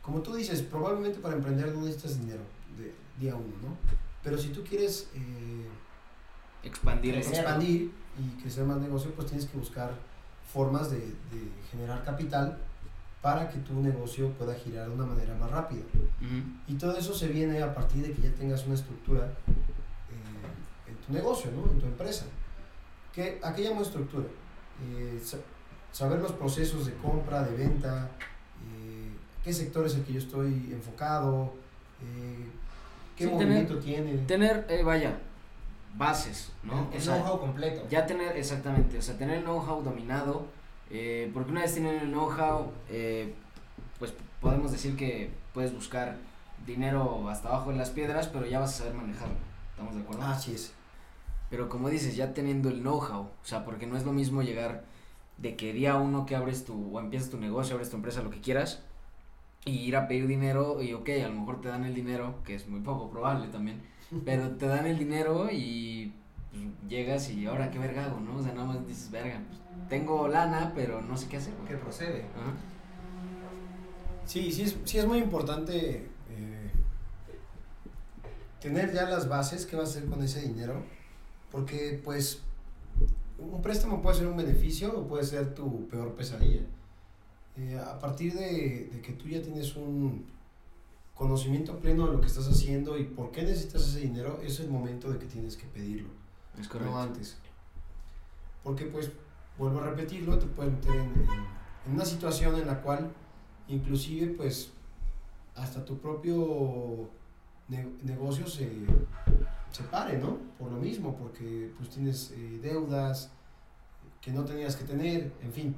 como tú dices, probablemente para emprender no necesitas dinero de día uno, ¿no? Pero si tú quieres eh, Expandir. Crecer. expandir y crecer más negocio, pues tienes que buscar formas de, de generar capital para que tu negocio pueda girar de una manera más rápida. Y todo eso se viene a partir de que ya tengas una estructura eh, en tu negocio, ¿no? En tu empresa. ¿Qué, ¿A qué llamo estructura? Eh, sa- saber los procesos de compra, de venta, eh, qué sector es el que yo estoy enfocado, eh, qué Sí, movimiento tiene. Tener, eh, vaya, bases, ¿no? El, el know-how completo. Ya tener, exactamente, o sea, tener el know-how dominado, eh, porque una vez tienen el know-how, eh, pues podemos decir que puedes buscar dinero hasta abajo de las piedras, pero ya vas a saber manejarlo, ¿estamos de acuerdo? Así es. Pero como dices, ya teniendo el know-how, o sea, porque no es lo mismo llegar de que día uno que abres tu, o empiezas tu negocio, abres tu empresa, lo que quieras, y ir a pedir dinero, y ok, a lo mejor te dan el dinero, que es muy poco probable también, pero te dan el dinero y pues, llegas y ahora qué verga hago, ¿no? O sea, nada más dices, verga, pues, tengo lana, pero no sé qué hacer. güey". Que procede. Ajá. Sí, sí es, sí es muy importante eh, tener ya las bases, qué vas a hacer con ese dinero, porque pues un préstamo puede ser un beneficio o puede ser tu peor pesadilla. Eh, a partir de, de que tú ya tienes un conocimiento pleno de lo que estás haciendo y por qué necesitas ese dinero, es el momento de que tienes que pedirlo, Es correcto. no antes. Porque pues, vuelvo a repetirlo, te puedes meter en, en- en una situación en la cual inclusive pues hasta tu propio ne- negocio se, se pare, ¿no? Por lo mismo, porque pues tienes eh, deudas que no tenías que tener, en fin.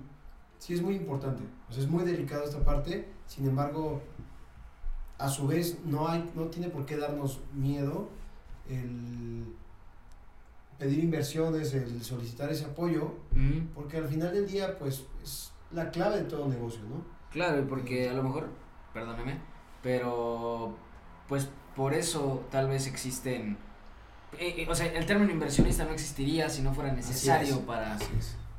Sí es muy importante, o sea, es muy delicado esta parte, sin embargo, a su vez no hay, no tiene por qué darnos miedo el pedir inversiones, el solicitar ese apoyo, Ujú. porque al final del día pues es la clave de todo negocio, ¿no? Claro, porque a lo mejor, perdóneme, pero pues por eso tal vez existen, eh, eh, o sea, el término inversionista no existiría si no fuera necesario es. para.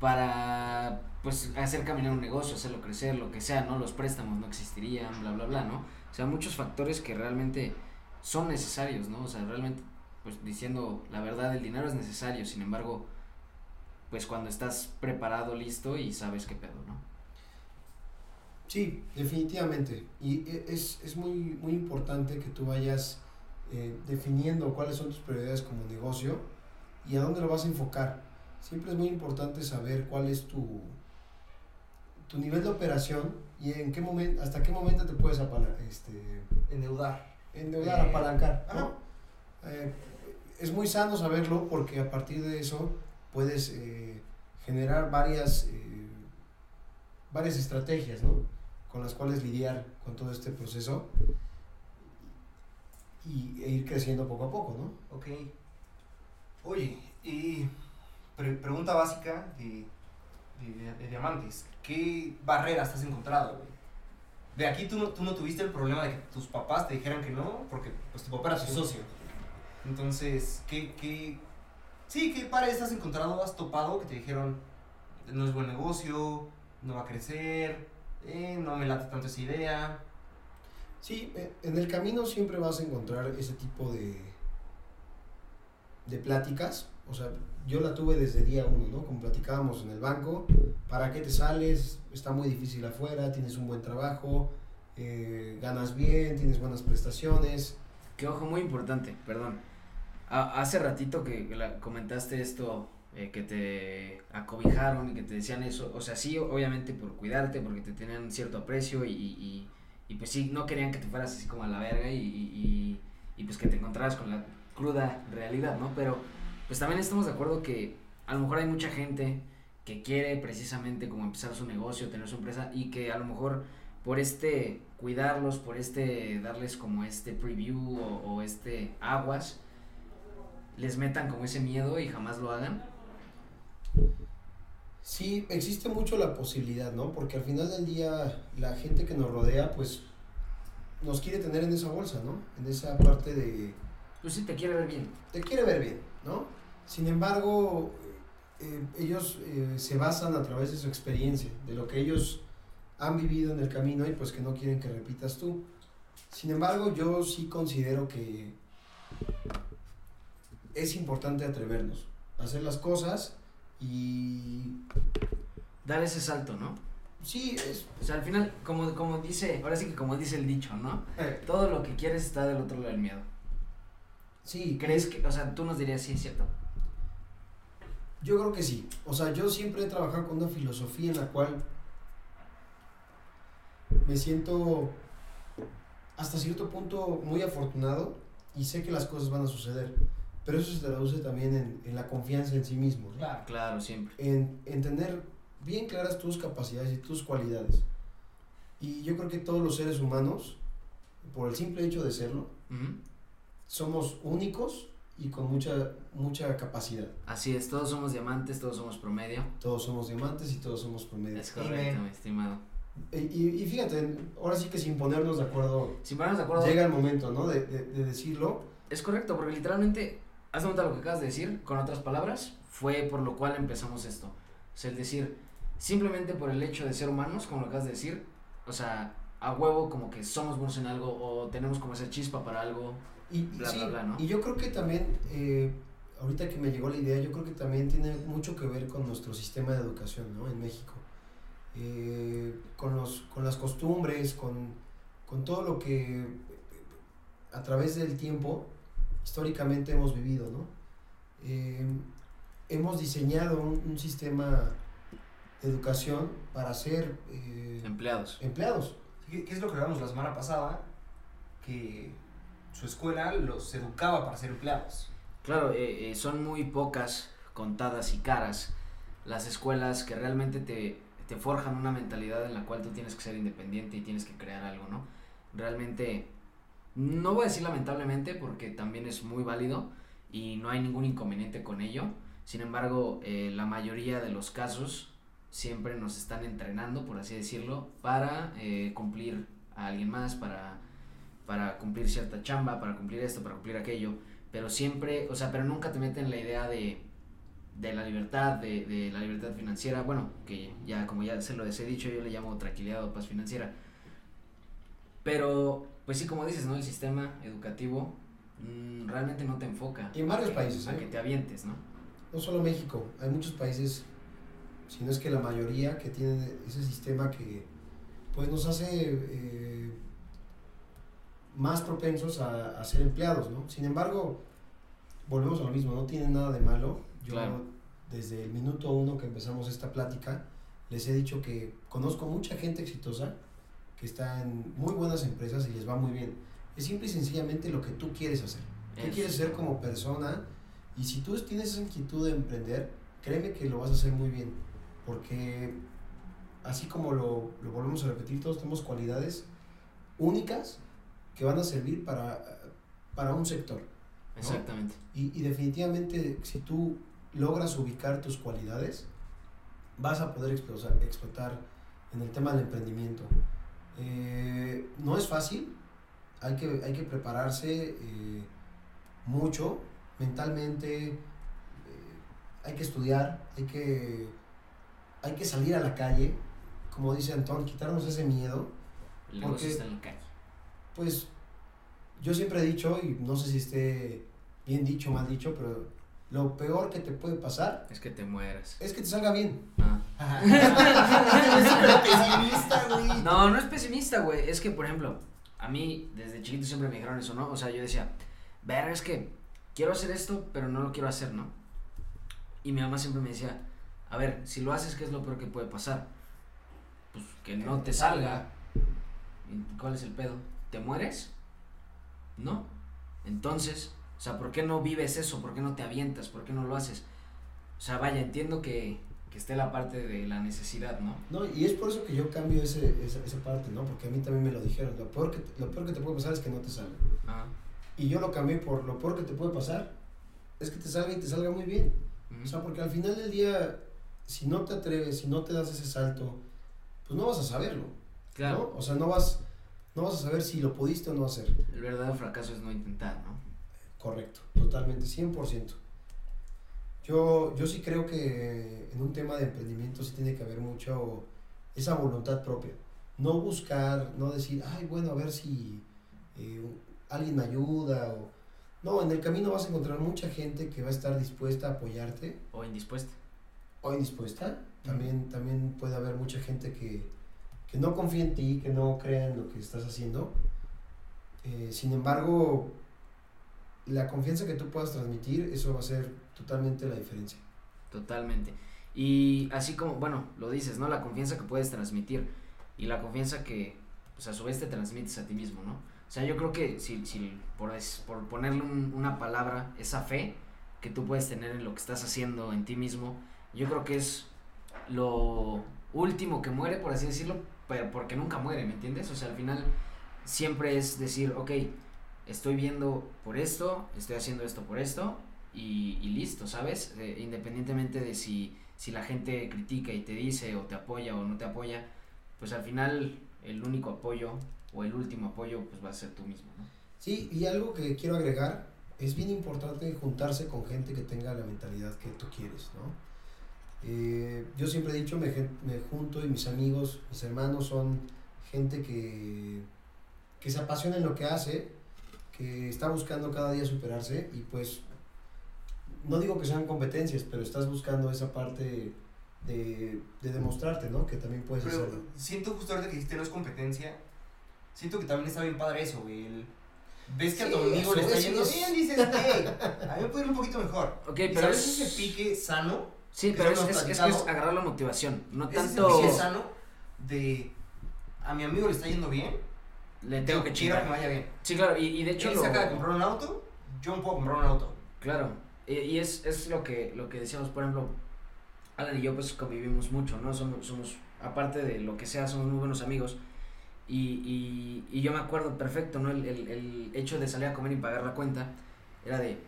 Para pues hacer caminar un negocio, hacerlo crecer, lo que sea, ¿no? Los préstamos no existirían, bla, bla, bla, ¿no? O sea, muchos factores que realmente son necesarios, ¿no? O sea, realmente, pues diciendo la verdad, el dinero es necesario, sin embargo, pues cuando estás preparado, listo y sabes qué pedo, ¿no? Sí, definitivamente. Y e- es, es muy, muy importante que tú vayas eh, definiendo cuáles son tus prioridades como negocio y a dónde lo vas a enfocar. Siempre es muy importante saber cuál es tu, tu nivel de operación y en qué momento, hasta qué momento te puedes este, Endeudar. endeudar, Eh, apalancar. Eh, es muy sano saberlo porque a partir de eso puedes eh, generar varias, varias estrategias ¿no? con las cuales lidiar con todo este proceso y, e ir creciendo poco a poco. ¿no? Ok. Oye, y pre- pregunta básica de, de, diamantes. ¿Qué barreras has encontrado, güey? De aquí tú no, tú no tuviste el problema de que tus papás te dijeran que no, porque pues tu papá era Sí. socio. Entonces, ¿qué, qué, sí, qué pares has encontrado, has topado que te dijeron, no es buen negocio, no va a crecer, eh, no me late tanto esa idea? Sí, eh, en el camino siempre vas a encontrar ese tipo de, de pláticas. O sea, yo la tuve desde día uno, ¿no? Como platicábamos en el banco, ¿para qué te sales? Está muy difícil afuera, tienes un buen trabajo, eh, ganas bien, tienes buenas prestaciones. Que ojo, muy importante, perdón. Hace ratito que comentaste esto, eh, que te acobijaron y que te decían eso. O sea, sí, obviamente por cuidarte, porque te tenían cierto aprecio y, y, pues sí, no querían que te fueras así como a la verga y, y, y, y, pues que te encontraras con la cruda realidad, ¿no? Pero pues también estamos de acuerdo que a lo mejor hay mucha gente que quiere precisamente como empezar su negocio, tener su empresa y que a lo mejor por este cuidarlos, por este darles como este preview o, o este aguas, les metan como ese miedo y jamás lo hagan. Sí, existe mucho la posibilidad, ¿no? Porque al final del día la gente que nos rodea, pues nos quiere tener en esa bolsa, ¿no? En esa parte de, Pues sí, te quiere ver bien. te quiere ver bien, ¿no? Sin embargo, eh, ellos eh, se basan a través de su experiencia, de lo que ellos han vivido en el camino y pues que no quieren que repitas tú. Sin embargo, yo sí considero que es importante atrevernos, a hacer las cosas y Dar ese salto, ¿no? sí, es, O sea, al final, como, como dice, ahora sí que como dice el dicho, ¿no? Todo lo que quieres está del otro lado del miedo. sí, ¿Crees que, o sea, tú nos dirías, sí, es cierto? Yo creo que sí. O sea, yo siempre he trabajado con una filosofía en la cual me siento hasta cierto punto muy afortunado y sé que las cosas van a suceder. Pero eso se traduce también en, en la confianza en sí mismo. ¿no? Claro. Claro, siempre. En, en tener bien claras tus capacidades y tus cualidades. Y yo creo que todos los seres humanos, por el simple hecho de serlo, somos únicos y con mucha, mucha capacidad. Así es, todos somos diamantes, todos somos promedio. Todos somos diamantes y todos somos promedio. Es correcto, mi estimado. Y, y- y fíjate, ahora sí que sin ponernos de acuerdo, Si ponemos de acuerdo, llega el momento, ¿no? De, de- de decirlo. es correcto, porque literalmente, haz de cuenta lo que acabas de decir, con otras palabras, fue por lo cual empezamos esto. O sea, el decir, simplemente por el hecho de ser humanos, como lo acabas de decir, o sea, a huevo como que somos buenos en algo o tenemos como esa chispa para algo. Y, y Bla, sí, bla, bla, ¿no? y yo creo que también, eh, ahorita que me llegó la idea, yo creo que también tiene mucho que ver con nuestro sistema de educación, ¿no? En México. Eh, con, los, con las costumbres, con, con todo lo que a través del tiempo históricamente hemos vivido, ¿no? Eh, hemos diseñado un, un sistema de educación para ser eh, Empleados. empleados. ¿Qué, qué es lo que hablamos la semana pasada? Que su escuela los educaba para ser empleados. Claro, eh, eh, son muy pocas, contadas y caras las escuelas que realmente te, te forjan una mentalidad en la cual tú tienes que ser independiente y tienes que crear algo, ¿no? Realmente, no voy a decir lamentablemente porque también es muy válido y no hay ningún inconveniente con ello. Sin embargo, eh, la mayoría de los casos siempre nos están entrenando, por así decirlo, para eh, cumplir a alguien más, para, para cumplir cierta chamba, para cumplir esto, para cumplir aquello pero siempre, o sea, pero nunca te meten la idea de, de la libertad, de, de la libertad financiera, bueno, que ya como ya se lo he dicho, yo le llamo tranquilidad o paz financiera. Pero, pues sí, como dices, ¿no? El sistema educativo mm, realmente no te enfoca. Y en varios a que- países, A ¿eh? que te avientes, ¿no? no solo México, hay muchos países, si no es que la mayoría, que tienen ese sistema que pues nos hace eh, más propensos a, a ser empleados, ¿no? Sin embargo, volvemos a lo mismo, no tienen nada de malo. Yo Claro. desde el minuto uno que empezamos esta plática, les he dicho que conozco mucha gente exitosa que está en muy buenas empresas y les va muy bien. Es simple y sencillamente lo que tú quieres hacer. ¿Qué Eso. quieres ser como persona? Y si tú tienes esa inquietud de emprender, créeme que lo vas a hacer muy bien. Porque así como lo, lo volvemos a repetir, todos tenemos cualidades únicas que van a servir para, para un sector. Exactamente. Y, y definitivamente si tú logras ubicar tus cualidades, vas a poder explotar, explotar en el tema del emprendimiento. Eh, no es fácil, hay que, hay que prepararse eh, mucho mentalmente, eh, hay que estudiar, hay que, hay que salir a la calle, como dice Antón, quitarnos ese miedo El Porque- negocio está en la calle. Pues yo siempre he dicho, y no sé si esté bien dicho o mal dicho, pero lo peor que te puede pasar Es que te mueras. es que te salga bien. Ah. pesimista, güey. No, no es pesimista, güey. Es que, por ejemplo, a mí desde chiquito siempre me dijeron eso, ¿no? O sea, yo decía, ver, es que quiero hacer esto, pero no lo quiero hacer, ¿no? Y mi mamá siempre me decía, a ver, si lo haces, ¿qué es lo peor que puede pasar? Pues que no te salga. ¿Y ¿Cuál es el pedo? ¿Te mueres? No. Entonces, o sea, ¿por qué no vives eso? ¿Por qué no te avientas? ¿Por qué no lo haces? O sea, vaya, entiendo que, que esté la parte de la necesidad, ¿no? ¿no? Y es por eso que yo cambio ese, esa, esa parte, ¿no? Porque a mí también me lo dijeron. Lo peor, que lo peor que te puede pasar es que no te salga. Ah, Y yo lo cambié por lo peor que te puede pasar es que te salga y te salga muy bien. ujú. O sea, porque al final del día, si no te atreves, si no te das ese salto, pues no vas a saberlo. Claro. ¿no? O sea, no vas, no vas a saber si lo pudiste o no hacer. El verdadero fracaso es no intentar, ¿no? Correcto, totalmente, 100%. Yo, yo sí creo que en un tema de emprendimiento sí tiene que haber mucho esa voluntad propia. no buscar, no decir, ay, bueno, a ver si eh, alguien me ayuda o... No, en el camino vas a encontrar mucha gente que va a estar dispuesta a apoyarte O indispuesta. o indispuesta. También, también puede haber mucha gente que, que no confía en ti, que no crea en lo que estás haciendo. Eh, sin embargo, la confianza que tú puedas transmitir, eso va a ser totalmente la diferencia. Totalmente. Y así como, bueno, lo dices, ¿no? La confianza que puedes transmitir y la confianza que, pues a su vez te transmites a ti mismo, ¿no? O sea, yo creo que si, si por, por ponerle un- una palabra, esa fe que tú puedes tener en lo que estás haciendo, en ti mismo, yo creo que es lo último que muere, por así decirlo, pero porque nunca muere, ¿me entiendes? O sea, al final siempre es decir, ok, estoy viendo por esto, estoy haciendo esto por esto, y, y listo, ¿sabes? Eh, independientemente de si, si la gente critica y te dice o te apoya o no te apoya, pues al final el único apoyo o el último apoyo pues va a ser tú mismo, ¿no? Sí, y algo que quiero agregar, es bien importante juntarse con gente que tenga la mentalidad que tú quieres, ¿no? Eh, yo siempre he dicho, me, me junto y mis amigos, mis hermanos son gente que, que se apasiona en lo que hace, que está buscando cada día superarse y pues no digo que sean competencias, pero estás buscando esa parte de, de demostrarte, ¿no? Que también puedes Pero hacerlo. siento justo ahorita que dijiste no es competencia. Siento que también está bien padre eso, güey. el- Ves que a tu Sí, amigo le está yendo bien, dices, hey, a mí me puede ir un poquito mejor. Ok, pero sabes es... ese pique sano, Sí, pero es, es, es es agarrar la motivación, no es tanto pique sano de a mi amigo le está yendo bien, le tengo que quiero que me chingar. vaya bien. Sí, claro, y, y de hecho Él lo... se acaba de comprar un auto, yo me puedo comprar un auto. Claro, y, y es, es lo que lo que decíamos, por ejemplo, Alan y yo pues convivimos mucho, ¿no? Somos, somos aparte de lo que sea, somos muy buenos amigos. Y, y, y yo me acuerdo perfecto, ¿no? El, el, el hecho de salir a comer y pagar la cuenta era de,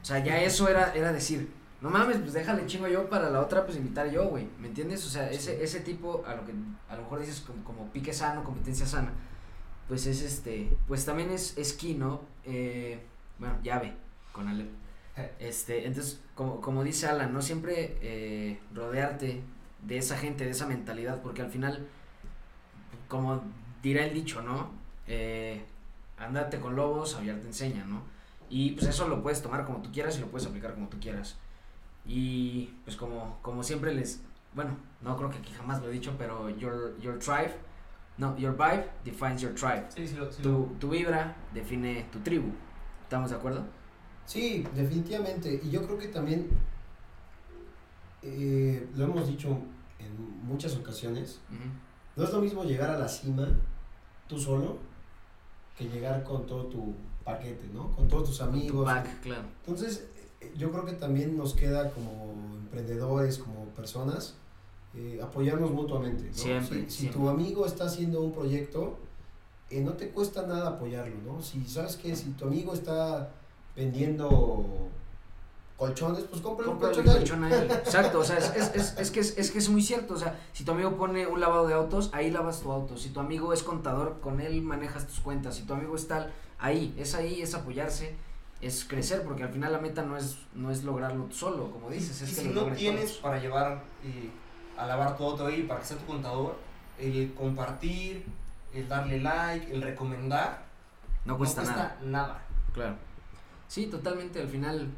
o sea, ya eso era, era decir, no mames, pues déjale chingo yo para la otra, pues invitar yo, güey, ¿me entiendes? O sea, ese, ese tipo, a lo que a lo mejor dices como, como pique sano, competencia sana, pues es este, pues también es, es key, ¿no? Eh, bueno, llave con Alep. Este, entonces, como, como dice Alan, no siempre eh, rodearte de esa gente, de esa mentalidad, porque al final, como dirá el dicho, ¿no? Eh, andate con lobos, aullar te enseña, ¿no? Y pues eso lo puedes tomar como tú quieras y lo puedes aplicar como tú quieras. Y pues como, como siempre les, bueno, no creo que aquí jamás lo he dicho, pero your, your tribe, no, your vibe defines your tribe. Sí, sí, lo, sí Tu, tu vibra define tu tribu. ¿Estamos de acuerdo? Sí, definitivamente. Y yo creo que también eh, lo hemos dicho en muchas ocasiones. No es lo mismo llegar a la cima tú solo que llegar con todo tu paquete, ¿no? Con todos tus amigos. Back, claro. Entonces, yo creo que también nos queda como emprendedores, como personas, eh, apoyarnos mutuamente. ¿no? Siempre, Si, si siempre. tu amigo está haciendo un proyecto, eh, no te cuesta nada apoyarlo, ¿no? Si sabes que si tu amigo está vendiendo colchones, pues compra un colchón a él. colchón a él. Exacto, o sea, es, es, es, es que es, es que es muy cierto. O sea, si tu amigo pone un lavado de autos, ahí lavas tu auto. Si tu amigo es contador, con él manejas tus cuentas. Si tu amigo es tal, ahí, es ahí, es apoyarse, es crecer, porque al final la meta no es, no es lograrlo solo, como dices, y es que si lo no tienes todos. para llevar eh, a lavar tu auto ahí para que sea tu contador, el compartir, el darle like, el recomendar, No cuesta nada. nada. Claro. Sí, totalmente. Al final,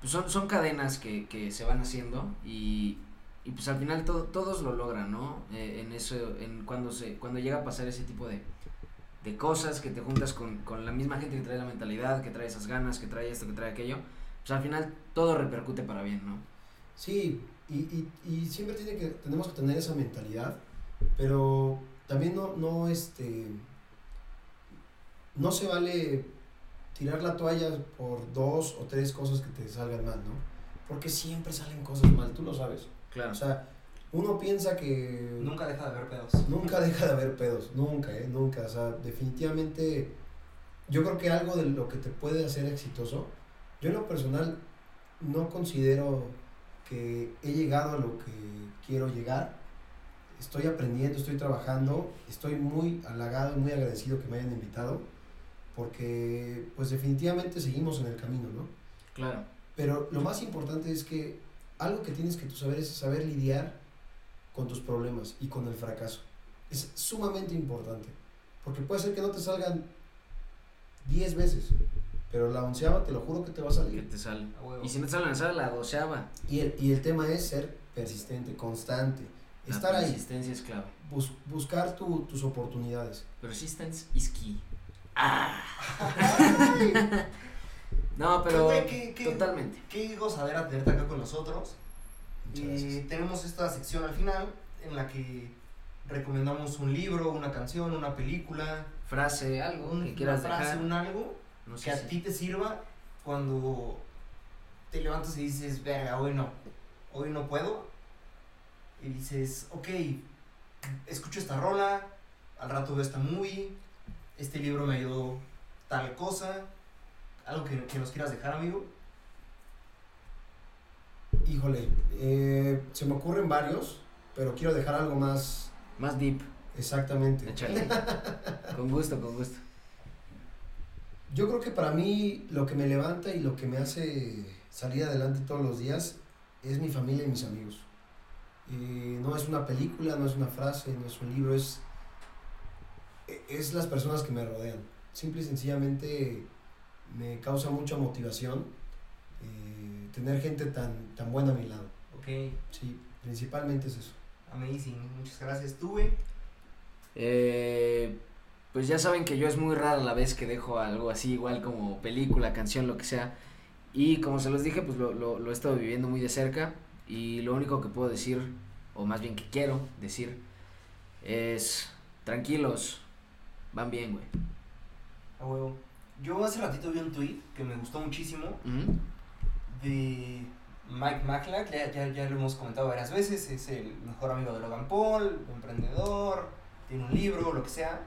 pues son, son cadenas que, que se van haciendo y, y pues al final to- todos lo logran, ¿no? Eh, en eso, en cuando se, cuando llega a pasar ese tipo de, de cosas, que te juntas con, con la misma gente que trae la mentalidad, que trae esas ganas, que trae esto, que trae aquello, pues al final todo repercute para bien, ¿no? Sí, y, y, y siempre tiene que, tenemos que tener esa mentalidad, pero también no, no, este, no se vale tirar la toalla por dos o tres cosas que te salgan mal, ¿no? Porque siempre salen cosas mal, tú lo sabes. Claro. O sea, uno piensa que Nunca deja de haber pedos. nunca deja de haber pedos, nunca, ¿eh? Nunca. O sea, definitivamente, yo creo que algo de lo que te puede hacer exitoso, yo en lo personal no considero que he llegado a lo que quiero llegar. Estoy aprendiendo, estoy trabajando, estoy muy halagado y muy agradecido que me hayan invitado, porque pues definitivamente seguimos en el camino, ¿no? Claro. Pero lo más importante es que algo que tienes que tú saber es saber lidiar con tus problemas y con el fracaso. es sumamente importante. Porque puede ser que no te salgan 10 veces, pero la onceava te lo juro que te va a Que salir. te sale. Y si no te sale la doceava. Y el, y el tema es ser persistente, constante, La estar ahí, persistencia es clave. bus- buscar tu- tus oportunidades. Persistence is key. Ah. No, pero ¿qué- qué- totalmente. Qué gozadera tenerte acá con nosotros. Eh, gracias. tenemos esta sección al final en la que recomendamos un libro, una canción, una película, Frase, algo un- que una quieras frase, dejar. un algo No sé que a ti te sirva cuando te levantas y dices, verga, hoy no, hoy no puedo. Y dices, ok, escucho esta rola, al rato veo esta movie, este libro me ayudó tal cosa, algo que, que nos quieras dejar, amigo. Híjole, eh, se me ocurren varios, pero quiero dejar algo más Más deep. exactamente. Échale. con gusto, con gusto. Yo creo que para mí lo que me levanta y lo que me hace salir adelante todos los días es mi familia y mis amigos. Eh, no es una película, no es una frase, no es un libro, es, es las personas que me rodean. Simple y sencillamente me causa mucha motivación eh, tener gente tan, tan buena a mi lado. Ok, Sí, principalmente es eso. amazing, muchas gracias. Tú, güey. Eh, pues ya saben que yo es muy rara la vez que dejo algo así, igual como película, canción, lo que sea. Y como se los dije, pues lo, lo, lo he estado viviendo muy de cerca. Y lo único que puedo decir, o más bien que quiero decir, es tranquilos, van bien, güey. A huevo. Yo hace ratito vi un tweet que me gustó muchísimo Ujú. De Mike Maclack, ya, ya, ya lo hemos comentado varias veces, es el mejor amigo de Logan Paul, emprendedor, tiene un libro, lo que sea.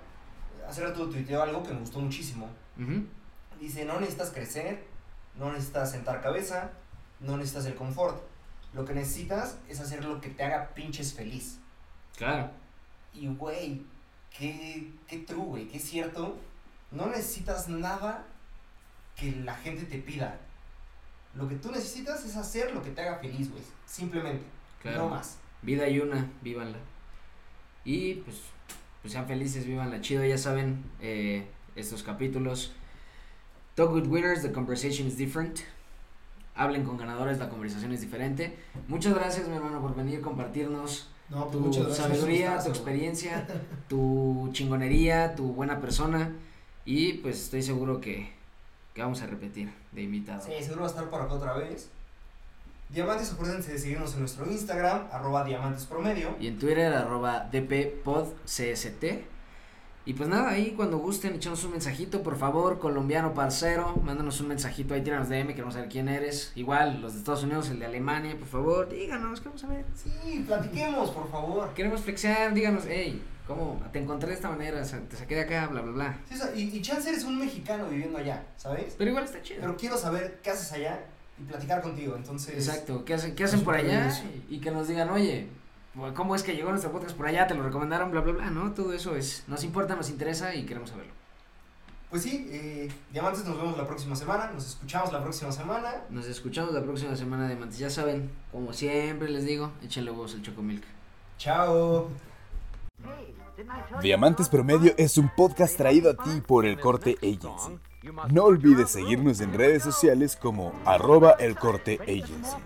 Hace rato tuiteó algo que me gustó muchísimo. Dice, no necesitas crecer, no necesitas sentar cabeza, no necesitas el confort. Lo que necesitas es hacer lo que te haga pinches feliz. Claro. Y güey, qué, qué true, güey, qué cierto. No necesitas nada que la gente te pida. Lo que tú necesitas es hacer lo que te haga feliz, güey. Simplemente. Claro. No más. Vida y una, vívanla. Y pues, pues sean felices, vívanla chido. Ya saben, eh, estos capítulos. Talk with winners, the conversation is different. Hablen con ganadores, la conversación es diferente. Muchas gracias, mi hermano, por venir, compartirnos No, pues tu gracias. sabiduría, tu experiencia, tu chingonería, tu buena persona. Y pues estoy seguro que, que vamos a repetir de invitado. Sí, seguro va a estar por acá otra vez. Diamantes, acuérdense de seguirnos en nuestro Instagram, arroba diamantespromedio. Y en Twitter, arroba dppodcst. Y pues nada, ahí cuando gusten, echanos un mensajito, por favor, colombiano parcero, mándanos un mensajito ahí, tíranos DM, queremos saber quién eres. Igual, los de Estados Unidos, el de Alemania, por favor, díganos, queremos saber. Sí, platiquemos, por favor. Queremos flexear, díganos, hey, ¿cómo te encontré de esta manera? Te saqué de acá, bla, bla, bla. Sí, o sea, y, y chance eres un mexicano viviendo allá, ¿sabes? Pero igual está chido. Pero quiero saber qué haces allá y platicar contigo, entonces... Exacto, ¿qué hacen, qué hacen por allá? Y que nos digan, oye, ¿cómo es que llegó nuestro podcast por allá? Te lo recomendaron, bla, bla, bla, ¿no? Todo eso es, nos importa, nos interesa y queremos saberlo. Pues sí, eh, Diamantes, nos vemos la próxima semana, nos escuchamos la próxima semana. Nos escuchamos la próxima semana de Mantis. Ya saben, como siempre les digo, échenle huevos al Chocomilk. Chao. Diamantes Promedio es un podcast traído a ti por el Corte Agency. No olvides seguirnos en redes sociales como arroba el corte agency.